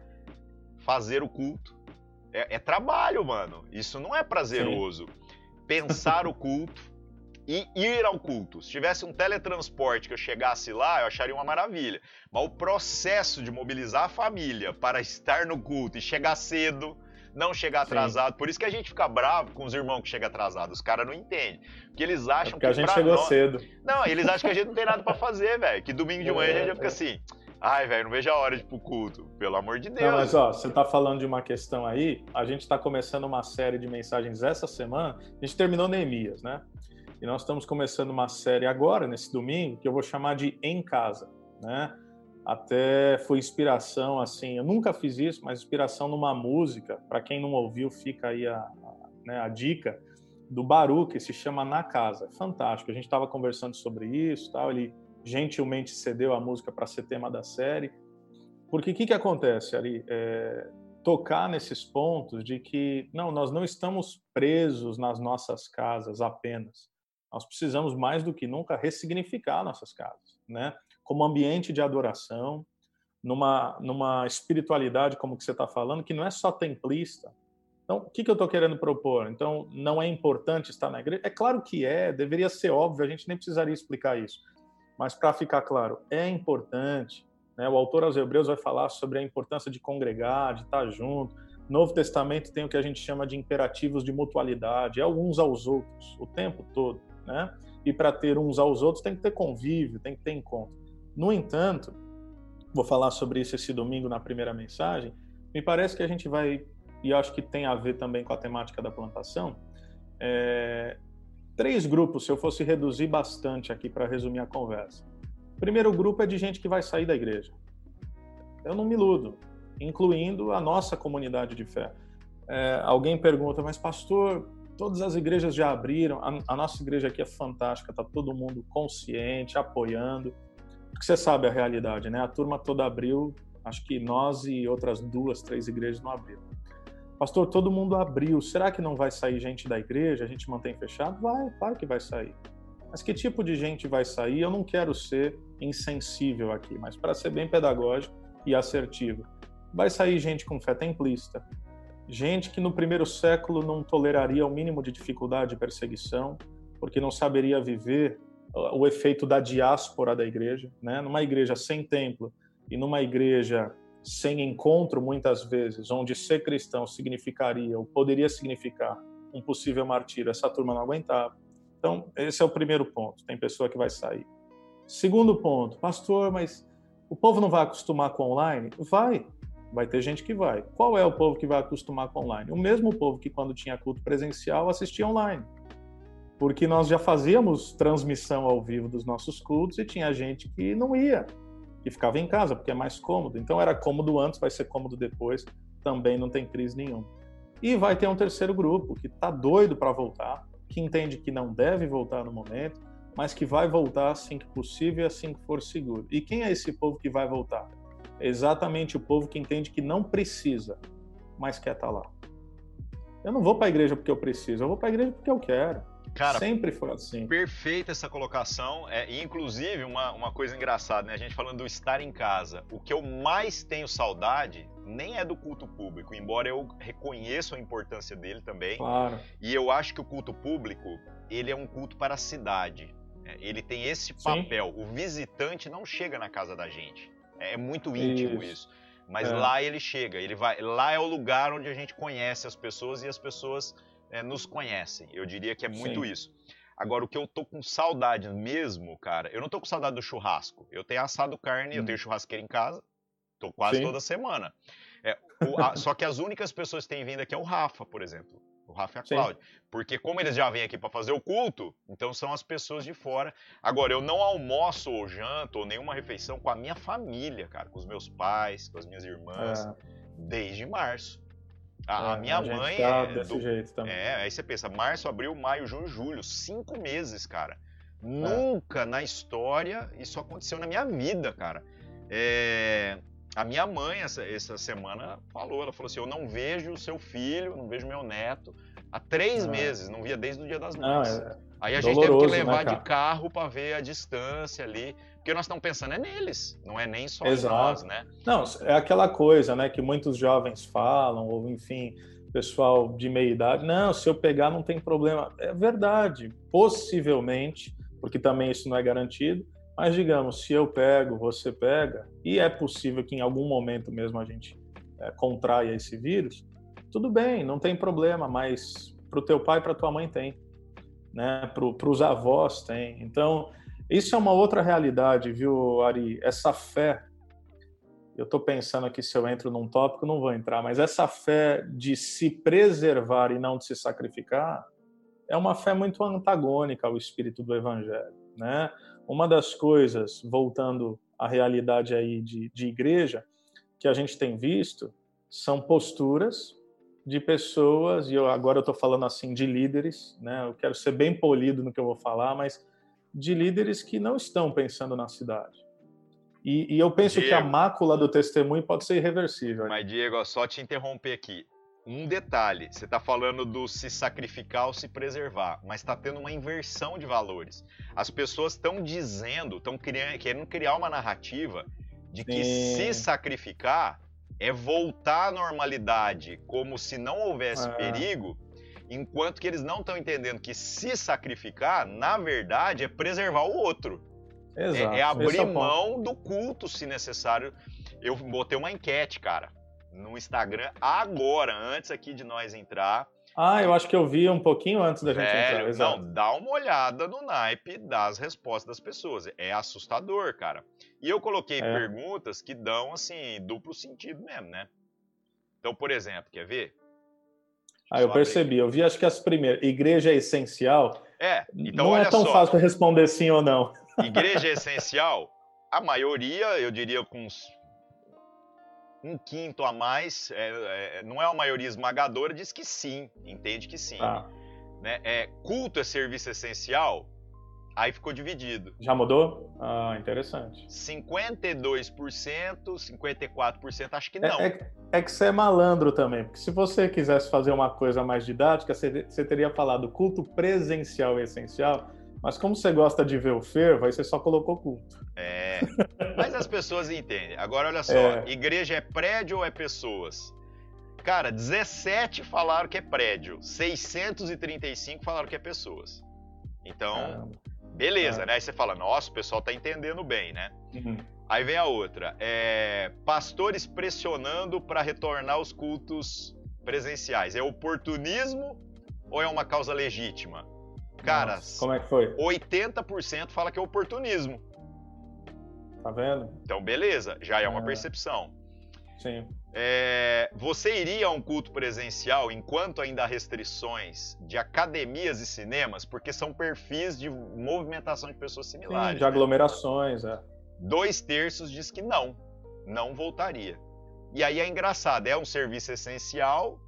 [SPEAKER 2] fazer o culto. É, é trabalho, mano. Isso não é prazeroso. Sim. Pensar [LAUGHS] o culto e ir ao culto. Se tivesse um teletransporte que eu chegasse lá, eu acharia uma maravilha. Mas o processo de mobilizar a família para estar no culto e chegar cedo não chegar atrasado. Sim. Por isso que a gente fica bravo com os irmãos que chegam atrasados. Os caras não entendem. Porque eles é acham é
[SPEAKER 3] porque que. a gente chegou
[SPEAKER 2] nós...
[SPEAKER 3] cedo.
[SPEAKER 2] Não, eles acham que a gente não tem nada para fazer, velho. Que domingo de manhã é, a gente já fica é. assim. Ai, velho, não vejo a hora de ir pro culto. Pelo amor de Deus.
[SPEAKER 3] Não, mas ó, você tá falando de uma questão aí. A gente tá começando uma série de mensagens essa semana. A gente terminou Neemias, né? E nós estamos começando uma série agora, nesse domingo, que eu vou chamar de Em Casa, né? Até foi inspiração, assim, eu nunca fiz isso, mas inspiração numa música, para quem não ouviu, fica aí a, a, né, a dica, do Baru, que se chama Na Casa. Fantástico, a gente estava conversando sobre isso, tal, ele gentilmente cedeu a música para ser tema da série, porque o que, que acontece ali? É, tocar nesses pontos de que, não, nós não estamos presos nas nossas casas apenas, nós precisamos mais do que nunca ressignificar nossas casas, né? Como ambiente de adoração, numa, numa espiritualidade como que você está falando, que não é só templista. Então, o que, que eu estou querendo propor? Então, não é importante estar na igreja? É claro que é, deveria ser óbvio, a gente nem precisaria explicar isso. Mas, para ficar claro, é importante. Né? O autor aos Hebreus vai falar sobre a importância de congregar, de estar junto. Novo Testamento tem o que a gente chama de imperativos de mutualidade, é uns aos outros, o tempo todo né? E para ter uns aos outros tem que ter convívio, tem que ter encontro. No entanto, vou falar sobre isso esse domingo na primeira mensagem. Me parece que a gente vai, e acho que tem a ver também com a temática da plantação, é, três grupos, se eu fosse reduzir bastante aqui para resumir a conversa. O primeiro grupo é de gente que vai sair da igreja. Eu não me iludo, incluindo a nossa comunidade de fé. É, alguém pergunta, mas pastor, Todas as igrejas já abriram. A, a nossa igreja aqui é fantástica, tá todo mundo consciente, apoiando. Porque você sabe a realidade, né? A turma toda abriu, acho que nós e outras duas, três igrejas não abriram. Pastor, todo mundo abriu. Será que não vai sair gente da igreja? A gente mantém fechado? Vai, claro que vai sair. Mas que tipo de gente vai sair? Eu não quero ser insensível aqui, mas para ser bem pedagógico e assertivo. Vai sair gente com fé templista, gente que no primeiro século não toleraria o mínimo de dificuldade e perseguição, porque não saberia viver o efeito da diáspora da igreja, né? Numa igreja sem templo e numa igreja sem encontro, muitas vezes, onde ser cristão significaria ou poderia significar um possível martírio, essa turma não aguentava. Então, esse é o primeiro ponto. Tem pessoa que vai sair. Segundo ponto, pastor, mas o povo não vai acostumar com online? Vai. Vai ter gente que vai. Qual é o povo que vai acostumar com online? O mesmo povo que, quando tinha culto presencial, assistia online. Porque nós já fazíamos transmissão ao vivo dos nossos cultos e tinha gente que não ia, que ficava em casa, porque é mais cômodo. Então era cômodo antes, vai ser cômodo depois, também não tem crise nenhuma. E vai ter um terceiro grupo que está doido para voltar, que entende que não deve voltar no momento, mas que vai voltar assim que possível e assim que for seguro. E quem é esse povo que vai voltar? exatamente o povo que entende que não precisa, mas quer estar tá lá. Eu não vou para a igreja porque eu preciso, eu vou para a igreja porque eu quero. Cara, sempre foi assim.
[SPEAKER 2] Perfeita essa colocação. É, e inclusive, uma, uma coisa engraçada, né? A gente falando do estar em casa. O que eu mais tenho saudade nem é do culto público, embora eu reconheça a importância dele também.
[SPEAKER 3] Claro.
[SPEAKER 2] E eu acho que o culto público, ele é um culto para a cidade. É, ele tem esse papel. Sim. O visitante não chega na casa da gente. É muito íntimo isso. isso. Mas é. lá ele chega, ele vai. Lá é o lugar onde a gente conhece as pessoas e as pessoas é, nos conhecem. Eu diria que é muito Sim. isso. Agora, o que eu tô com saudade mesmo, cara, eu não tô com saudade do churrasco. Eu tenho assado carne, hum. eu tenho churrasqueira em casa, tô quase Sim. toda semana. É, o, a, só que as únicas pessoas que têm vindo aqui é o Rafa, por exemplo o Rafa e a Cláudia. Porque como eles já vêm aqui para fazer o culto, então são as pessoas de fora. Agora, eu não almoço ou janto ou nenhuma refeição com a minha família, cara, com os meus pais, com as minhas irmãs, é. desde março. A, é, a minha a mãe tá
[SPEAKER 3] é desse do... jeito também.
[SPEAKER 2] É, aí você pensa, março, abril, maio, junho, julho, cinco meses, cara. Nunca na história isso aconteceu na minha vida, cara. É, a minha mãe, essa, essa semana, falou: ela falou assim: Eu não vejo o seu filho, não vejo meu neto há três ah. meses, não via desde o dia das mães. é Aí a gente teve que né, levar né, de carro para ver a distância ali. Porque nós estamos pensando é neles, não é nem só Exato. nós, né?
[SPEAKER 3] Não, é aquela coisa, né, que muitos jovens falam, ou enfim, pessoal de meia idade, não, se eu pegar não tem problema. É verdade, possivelmente, porque também isso não é garantido, mas digamos, se eu pego, você pega, e é possível que em algum momento mesmo a gente é, contraia esse vírus, tudo bem, não tem problema, mas para o teu pai e para tua mãe tem, né? Para os avós tem. Então, isso é uma outra realidade, viu, Ari? Essa fé, eu estou pensando aqui se eu entro num tópico, não vou entrar, mas essa fé de se preservar e não de se sacrificar é uma fé muito antagônica ao espírito do evangelho, né? Uma das coisas, voltando a realidade aí de, de igreja, que a gente tem visto são posturas de pessoas, e eu, agora eu estou falando assim de líderes, né? eu quero ser bem polido no que eu vou falar, mas de líderes que não estão pensando na cidade. E, e eu penso Diego, que a mácula do testemunho pode ser irreversível.
[SPEAKER 2] Mas, Diego, só te interromper aqui. Um detalhe, você está falando do se sacrificar ou se preservar, mas está tendo uma inversão de valores. As pessoas estão dizendo, estão querendo criar uma narrativa de que Sim. se sacrificar é voltar à normalidade como se não houvesse ah. perigo, enquanto que eles não estão entendendo que se sacrificar, na verdade, é preservar o outro. Exato. É, é abrir é mão do culto, se necessário. Eu botei uma enquete, cara, no Instagram agora, antes aqui de nós entrar.
[SPEAKER 3] Ah, eu acho que eu vi um pouquinho antes da gente Velho, entrar.
[SPEAKER 2] Exato. Não, dá uma olhada no naipe das respostas das pessoas. É assustador, cara. E eu coloquei é. perguntas que dão, assim, duplo sentido mesmo, né? Então, por exemplo, quer ver?
[SPEAKER 3] Ah, eu percebi. Eu vi, acho que as primeiras. Igreja é essencial.
[SPEAKER 2] É, então
[SPEAKER 3] Não
[SPEAKER 2] é
[SPEAKER 3] tão
[SPEAKER 2] só.
[SPEAKER 3] fácil responder sim ou não. [LAUGHS]
[SPEAKER 2] Igreja é essencial? A maioria, eu diria com uns um quinto a mais, é, é, não é uma maioria esmagadora, diz que sim, entende que sim. Ah. Né? É, culto é serviço essencial? Aí ficou dividido.
[SPEAKER 3] Já mudou? Ah, interessante.
[SPEAKER 2] 52%, 54% acho que é, não.
[SPEAKER 3] É, é, é, que você é malandro também, porque se você quisesse fazer uma coisa mais didática, você, você teria falado culto presencial e essencial, mas como você gosta de ver o fervo, aí você só colocou culto.
[SPEAKER 2] É, mas as pessoas entendem. Agora, olha só, é. igreja é prédio ou é pessoas? Cara, 17 falaram que é prédio, 635 falaram que é pessoas. Então, Caramba. Beleza, é. né? Aí você fala, nossa, o pessoal tá entendendo bem, né? Uhum. Aí vem a outra, é, pastores pressionando para retornar aos cultos presenciais. É oportunismo ou é uma causa legítima? Cara, Nossa,
[SPEAKER 3] como é que foi?
[SPEAKER 2] 80% fala que é oportunismo.
[SPEAKER 3] Tá vendo?
[SPEAKER 2] Então, beleza, já é uma é. percepção.
[SPEAKER 3] Sim.
[SPEAKER 2] É, você iria a um culto presencial enquanto ainda há restrições de academias e cinemas, porque são perfis de movimentação de pessoas similares. Sim,
[SPEAKER 3] de né? aglomerações, é.
[SPEAKER 2] Dois terços diz que não, não voltaria. E aí é engraçado, é um serviço essencial,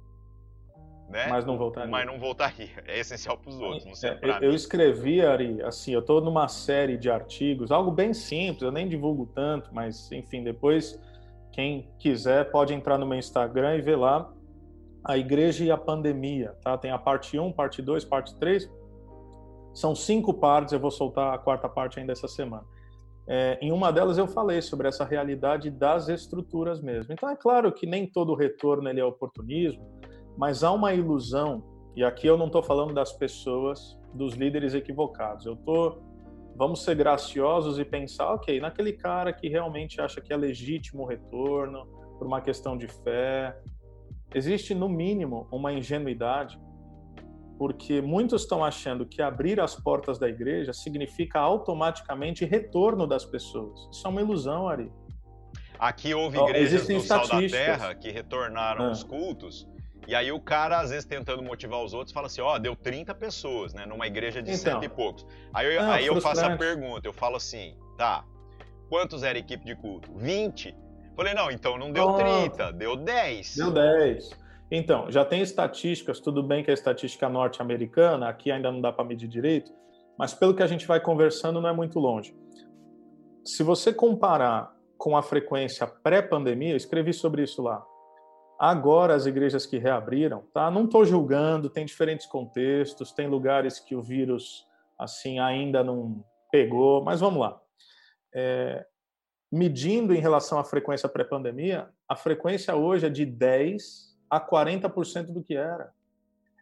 [SPEAKER 2] né?
[SPEAKER 3] Mas não voltaria.
[SPEAKER 2] Mas não voltaria. [LAUGHS] É essencial para os outros, não serve
[SPEAKER 3] é, Eu escrevi, Ari, assim, eu estou numa série de artigos, algo bem simples, eu nem divulgo tanto, mas enfim, depois quem quiser pode entrar no meu Instagram e ver lá a igreja e a pandemia, tá? Tem a parte 1, parte 2, parte 3. São cinco partes, eu vou soltar a quarta parte ainda essa semana. É, em uma delas eu falei sobre essa realidade das estruturas mesmo. Então é claro que nem todo retorno ele é oportunismo, mas há uma ilusão, e aqui eu não estou falando das pessoas, dos líderes equivocados. Eu estou, vamos ser graciosos e pensar, ok, naquele cara que realmente acha que é legítimo o retorno por uma questão de fé, existe no mínimo uma ingenuidade, porque muitos estão achando que abrir as portas da igreja significa automaticamente retorno das pessoas. Isso é uma ilusão, Ari.
[SPEAKER 2] Aqui houve igrejas oh, do Sal da Terra que retornaram ah. os cultos e aí o cara, às vezes, tentando motivar os outros, fala assim, ó, oh, deu 30 pessoas, né? Numa igreja de então, cento e poucos. Aí, eu, não, aí eu faço a pergunta, eu falo assim, tá, quantos era a equipe de culto? 20? Falei, não, então não deu 30, deu 10.
[SPEAKER 3] Deu 10. Então, já tem estatísticas, tudo bem que a estatística norte-americana, aqui ainda não dá para medir direito, mas pelo que a gente vai conversando, não é muito longe. Se você comparar com a frequência pré-pandemia, eu escrevi sobre isso lá, Agora, as igrejas que reabriram, tá? Não estou julgando, tem diferentes contextos, tem lugares que o vírus, assim, ainda não pegou, mas vamos lá. É, medindo em relação à frequência pré-pandemia, a frequência hoje é de 10 a 40% do que era.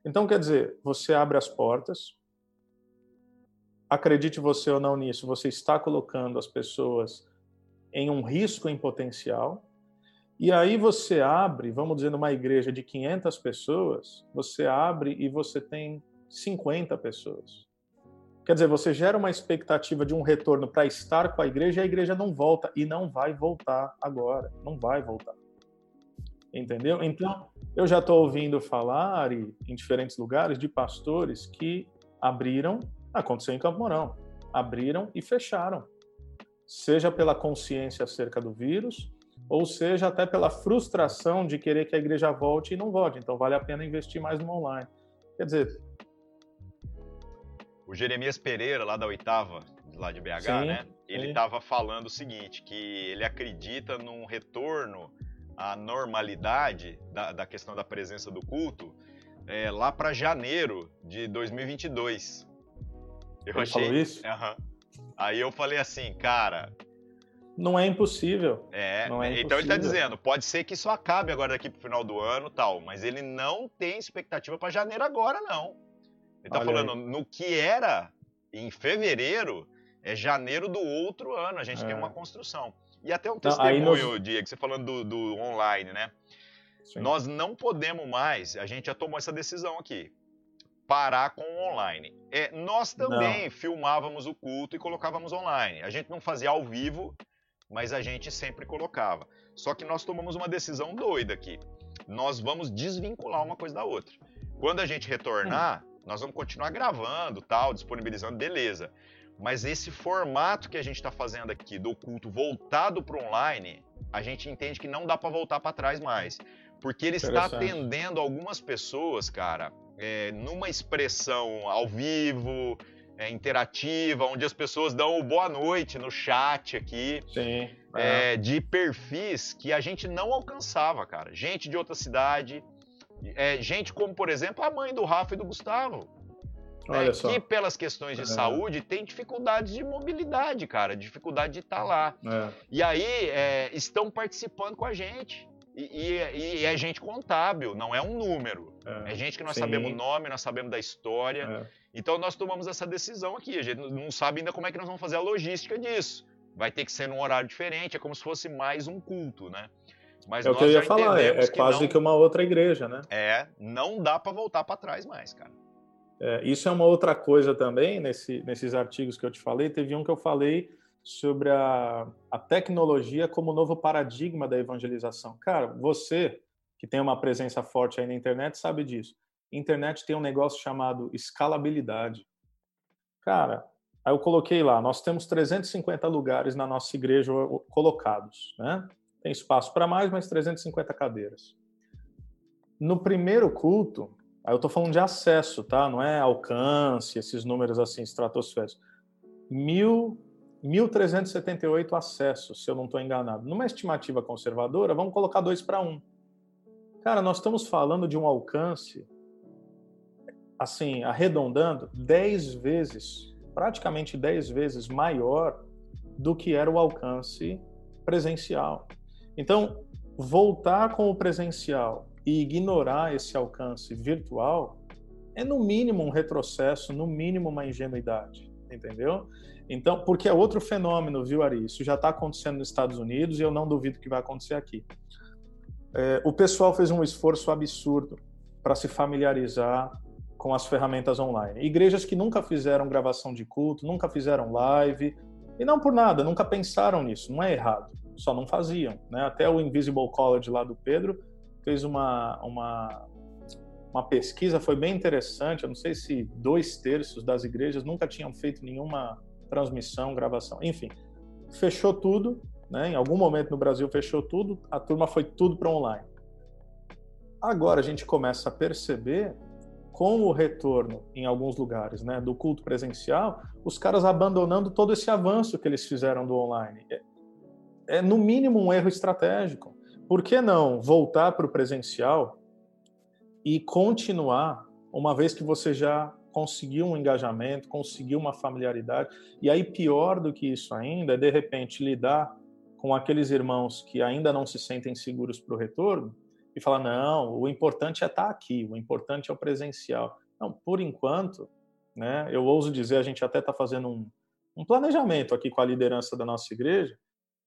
[SPEAKER 3] Então, quer dizer, você abre as portas, acredite você ou não nisso, você está colocando as pessoas em um risco em potencial, e aí você abre, vamos dizer, numa igreja de 500 pessoas, você abre e você tem 50 pessoas. Quer dizer, você gera uma expectativa de um retorno para estar com a igreja e a igreja não volta e não vai voltar agora, não vai voltar. Entendeu? Então, eu já estou ouvindo falar em diferentes lugares de pastores que abriram, aconteceu em Campo Mourão, abriram e fecharam seja pela consciência acerca do vírus, ou seja até pela frustração de querer que a igreja volte e não volte. Então vale a pena investir mais no online. Quer dizer,
[SPEAKER 2] o Jeremias Pereira, lá da oitava, lá de BH, sim, né? Ele estava falando o seguinte, que ele acredita num retorno à normalidade da, da questão da presença do culto é, lá para janeiro de 2022.
[SPEAKER 3] Eu ele achei... falou isso?
[SPEAKER 2] Uhum. Aí eu falei assim, cara,
[SPEAKER 3] não é impossível.
[SPEAKER 2] É, não é então ele está dizendo, pode ser que isso acabe agora daqui pro final do ano tal, mas ele não tem expectativa para janeiro agora, não. Ele está falando, aí. no que era em fevereiro, é janeiro do outro ano, a gente é. tem uma construção. E até um testemunho, nós... Diego, você falando do, do online, né? Sim. Nós não podemos mais, a gente já tomou essa decisão aqui, parar com o online. É, nós também não. filmávamos o culto e colocávamos online. A gente não fazia ao vivo, mas a gente sempre colocava. Só que nós tomamos uma decisão doida aqui. Nós vamos desvincular uma coisa da outra. Quando a gente retornar, nós vamos continuar gravando, tal, disponibilizando, beleza. Mas esse formato que a gente está fazendo aqui do culto voltado para online, a gente entende que não dá para voltar para trás mais. Porque ele está atendendo algumas pessoas, cara, é, numa expressão ao vivo, é, interativa, onde as pessoas dão o boa noite no chat aqui.
[SPEAKER 3] Sim.
[SPEAKER 2] É. de perfis que a gente não alcançava, cara. Gente de outra cidade, é, gente como, por exemplo, a mãe do Rafa e do Gustavo. Olha que pelas questões de é. saúde tem dificuldades de mobilidade, cara, dificuldade de estar tá lá. É. E aí é, estão participando com a gente. E, e, e, é gente contábil, não é um número. É, é gente que nós Sim. sabemos o nome, nós sabemos da história. Então nós tomamos essa decisão aqui. A gente não sabe ainda como é que nós vamos fazer a logística disso. Vai ter que ser num horário diferente, é como se fosse mais um culto, né?
[SPEAKER 3] Mas é o que eu ia falar, é, é quase que, não, que uma outra igreja, né?
[SPEAKER 2] É, não dá para voltar para trás mais, cara.
[SPEAKER 3] É, isso é uma outra coisa também, nesse, nesses artigos que eu te falei. Teve um que eu falei sobre a, a tecnologia como novo paradigma da evangelização. Cara, você que tem uma presença forte aí na internet sabe disso. Internet tem um negócio chamado escalabilidade. Cara, aí eu coloquei lá, nós temos 350 lugares na nossa igreja colocados, né? Tem espaço para mais, mas 350 cadeiras. No primeiro culto, Aí eu estou falando de acesso, tá? Não é alcance, esses números assim estratosféricos. Mil, 1.378 acessos, se eu não estou enganado. Numa estimativa conservadora, vamos colocar dois para um. Cara, nós estamos falando de um alcance, assim, arredondando, 10 vezes, praticamente 10 vezes maior do que era o alcance presencial. Então, voltar com o presencial e ignorar esse alcance virtual é no mínimo um retrocesso, no mínimo uma ingenuidade, entendeu? Então, porque é outro fenômeno, viu, Ari? Isso já está acontecendo nos Estados Unidos e eu não duvido que vai acontecer aqui. É, o pessoal fez um esforço absurdo para se familiarizar com as ferramentas online. Igrejas que nunca fizeram gravação de culto, nunca fizeram live, e não por nada, nunca pensaram nisso, não é errado, só não faziam. Né? Até o Invisible College lá do Pedro fez uma, uma, uma pesquisa, foi bem interessante. Eu não sei se dois terços das igrejas nunca tinham feito nenhuma transmissão, gravação, enfim, fechou tudo. Né? Em algum momento no Brasil fechou tudo, a turma foi tudo para online. Agora a gente começa a perceber com o retorno em alguns lugares, né, do culto presencial, os caras abandonando todo esse avanço que eles fizeram do online. É, é no mínimo um erro estratégico por que não voltar para o presencial e continuar, uma vez que você já conseguiu um engajamento, conseguiu uma familiaridade, e aí pior do que isso ainda é de repente lidar com aqueles irmãos que ainda não se sentem seguros para o retorno e falar não, o importante é estar tá aqui, o importante é o presencial. Não, por enquanto, né? Eu ouso dizer, a gente até está fazendo um, um planejamento aqui com a liderança da nossa igreja,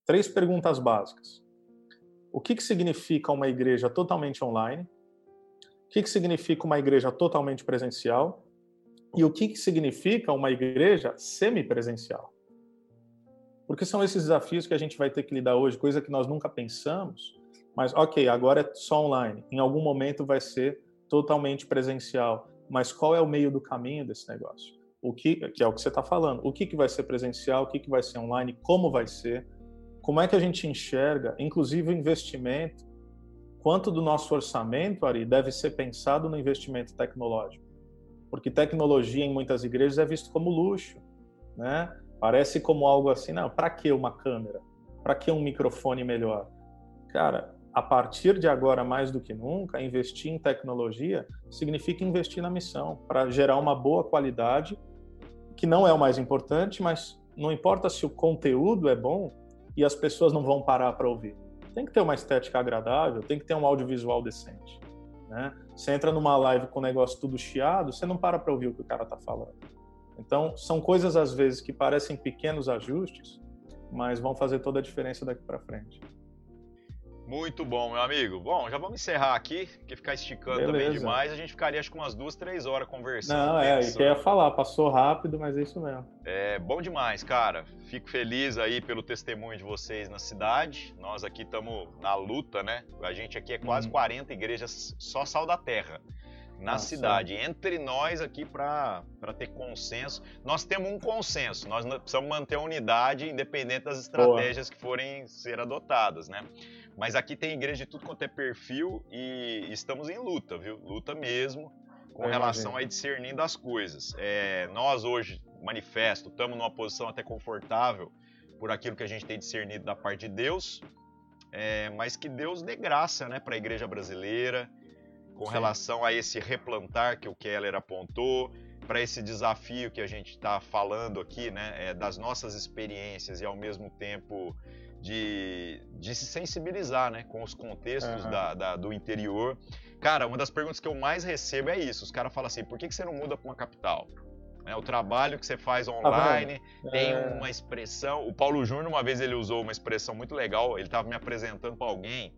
[SPEAKER 3] três perguntas básicas o que, que significa uma igreja totalmente online, o que, que significa uma igreja totalmente presencial e o que, que significa uma igreja semipresencial. Porque são esses desafios que a gente vai ter que lidar hoje, coisa que nós nunca pensamos, mas ok, agora é só online, em algum momento vai ser totalmente presencial, mas qual é o meio do caminho desse negócio? o que, que é o que você está falando, o que, que vai ser presencial, o que, que vai ser online, como vai ser, como é que a gente enxerga, inclusive o investimento, quanto do nosso orçamento, Ari, deve ser pensado no investimento tecnológico. Porque tecnologia em muitas igrejas é visto como luxo, né? Parece como algo assim, não, para que uma câmera? Para que um microfone melhor? Cara, a partir de agora, mais do que nunca, investir em tecnologia significa investir na missão, para gerar uma boa qualidade, que não é o mais importante, mas não importa se o conteúdo é bom e as pessoas não vão parar para ouvir. Tem que ter uma estética agradável, tem que ter um audiovisual decente. Né? Você entra numa live com o negócio tudo chiado, você não para para ouvir o que o cara está falando. Então, são coisas às vezes que parecem pequenos ajustes, mas vão fazer toda a diferença daqui para frente.
[SPEAKER 2] Muito bom, meu amigo. Bom, já vamos encerrar aqui, porque ficar esticando Beleza. também demais, a gente ficaria acho que umas duas, três horas conversando.
[SPEAKER 3] Não, é, eu ia falar, passou rápido, mas é isso mesmo.
[SPEAKER 2] É bom demais, cara. Fico feliz aí pelo testemunho de vocês na cidade. Nós aqui estamos na luta, né? A gente aqui é quase hum. 40 igrejas só sal da terra na Nossa. cidade, entre nós aqui para ter consenso. Nós temos um consenso, nós precisamos manter a unidade independente das estratégias Boa. que forem ser adotadas, né? Mas aqui tem igreja de tudo quanto é perfil e estamos em luta, viu? Luta mesmo com relação a discernindo as coisas. É, nós hoje, manifesto, estamos numa posição até confortável por aquilo que a gente tem discernido da parte de Deus, é, mas que Deus dê graça né, para a igreja brasileira com Sim. relação a esse replantar que o Keller apontou, para esse desafio que a gente está falando aqui, né, é, das nossas experiências e ao mesmo tempo de, de se sensibilizar né, com os contextos uhum. da, da, do interior. Cara, uma das perguntas que eu mais recebo é isso. Os caras falam assim, por que, que você não muda para uma capital? É, o trabalho que você faz tá online ah, tem é... uma expressão. O Paulo Júnior, uma vez, ele usou uma expressão muito legal. Ele estava me apresentando para alguém,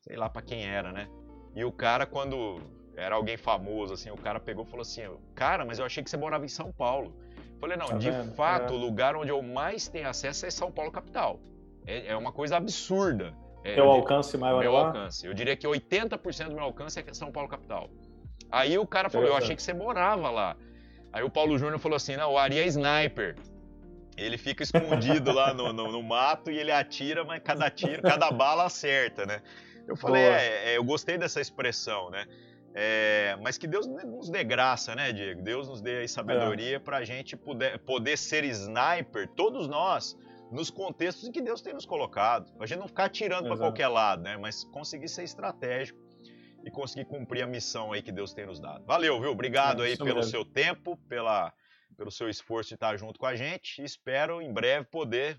[SPEAKER 2] sei lá para quem era, né? E o cara, quando era alguém famoso, assim, o cara pegou e falou assim: Cara, mas eu achei que você morava em São Paulo. Falei, não, tá de vendo? fato, é. o lugar onde eu mais tenho acesso é São Paulo capital. É, é uma coisa absurda. É,
[SPEAKER 3] Meu alcance maior
[SPEAKER 2] Meu lá? alcance. Eu diria que 80% do meu alcance é São Paulo capital. Aí o cara falou, eu achei que você morava lá. Aí o Paulo Júnior falou assim, não, o Ari é sniper. Ele fica escondido lá no, no, no, mato e ele atira, mas cada tiro, cada bala acerta, né? Eu falei, é, é, eu gostei dessa expressão, né? É, mas que Deus nos dê graça, né, Diego? Deus nos dê aí sabedoria é. para a gente poder, poder ser sniper, todos nós, nos contextos em que Deus tem nos colocado. A gente não ficar atirando para qualquer lado, né? Mas conseguir ser estratégico e conseguir cumprir a missão aí que Deus tem nos dado. Valeu, viu? Obrigado é, aí pelo mesmo. seu tempo, pela, pelo seu esforço de estar junto com a gente. Espero em breve poder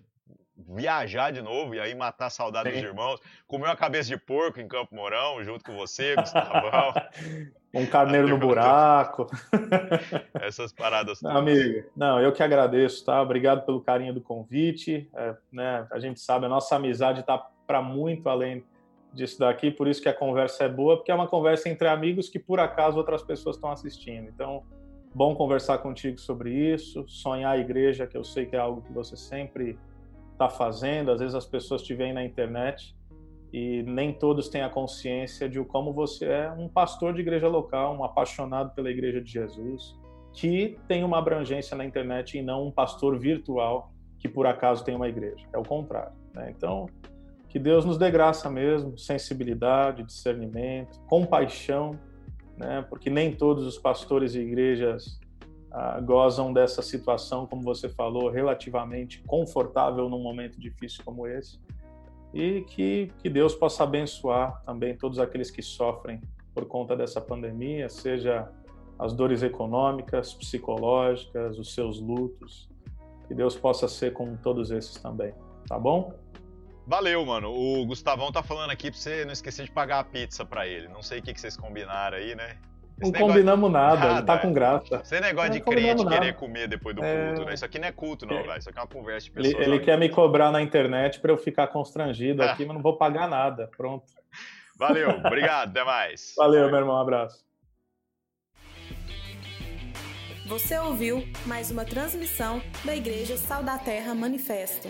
[SPEAKER 2] viajar de novo e aí matar a saudade Sim. dos irmãos. Comer uma cabeça de porco em Campo Mourão, junto com você, [LAUGHS] Gustavão.
[SPEAKER 3] um carneiro no buraco. [LAUGHS]
[SPEAKER 2] Essas paradas
[SPEAKER 3] todas. Amigo, não, eu que agradeço, tá? Obrigado pelo carinho do convite. É, né, a gente sabe, a nossa amizade está para muito além disso daqui, por isso que a conversa é boa, porque é uma conversa entre amigos que por acaso outras pessoas estão assistindo. Então, bom conversar contigo sobre isso, sonhar a igreja, que eu sei que é algo que você sempre está fazendo. Às vezes as pessoas te veem na internet e nem todos têm a consciência de como você é um pastor de igreja local, um apaixonado pela igreja de Jesus, que tem uma abrangência na internet e não um pastor virtual que por acaso tem uma igreja. É o contrário. Né? Então, que Deus nos dê graça mesmo, sensibilidade, discernimento, compaixão, né? porque nem todos os pastores e igrejas ah, gozam dessa situação, como você falou, relativamente confortável num momento difícil como esse. E que, que Deus possa abençoar também todos aqueles que sofrem por conta dessa pandemia, seja as dores econômicas, psicológicas, os seus lutos. Que Deus possa ser com todos esses também, tá bom?
[SPEAKER 2] Valeu, mano. O Gustavão tá falando aqui pra você não esquecer de pagar a pizza para ele. Não sei o que, que vocês combinaram aí, né?
[SPEAKER 3] Não combinamos nada, nada, ele tá com graça.
[SPEAKER 2] Você negócio de crente nada. querer comer depois do é... culto, né? Isso aqui não é culto, não, velho. Isso aqui é uma conversa de
[SPEAKER 3] pessoas. Ele, ele quer me cobrar na internet para eu ficar constrangido [LAUGHS] aqui, mas não vou pagar nada. Pronto.
[SPEAKER 2] Valeu, [LAUGHS] obrigado, até mais.
[SPEAKER 3] Valeu, meu irmão, um abraço.
[SPEAKER 1] Você ouviu mais uma transmissão da Igreja Sal da Terra Manifesto.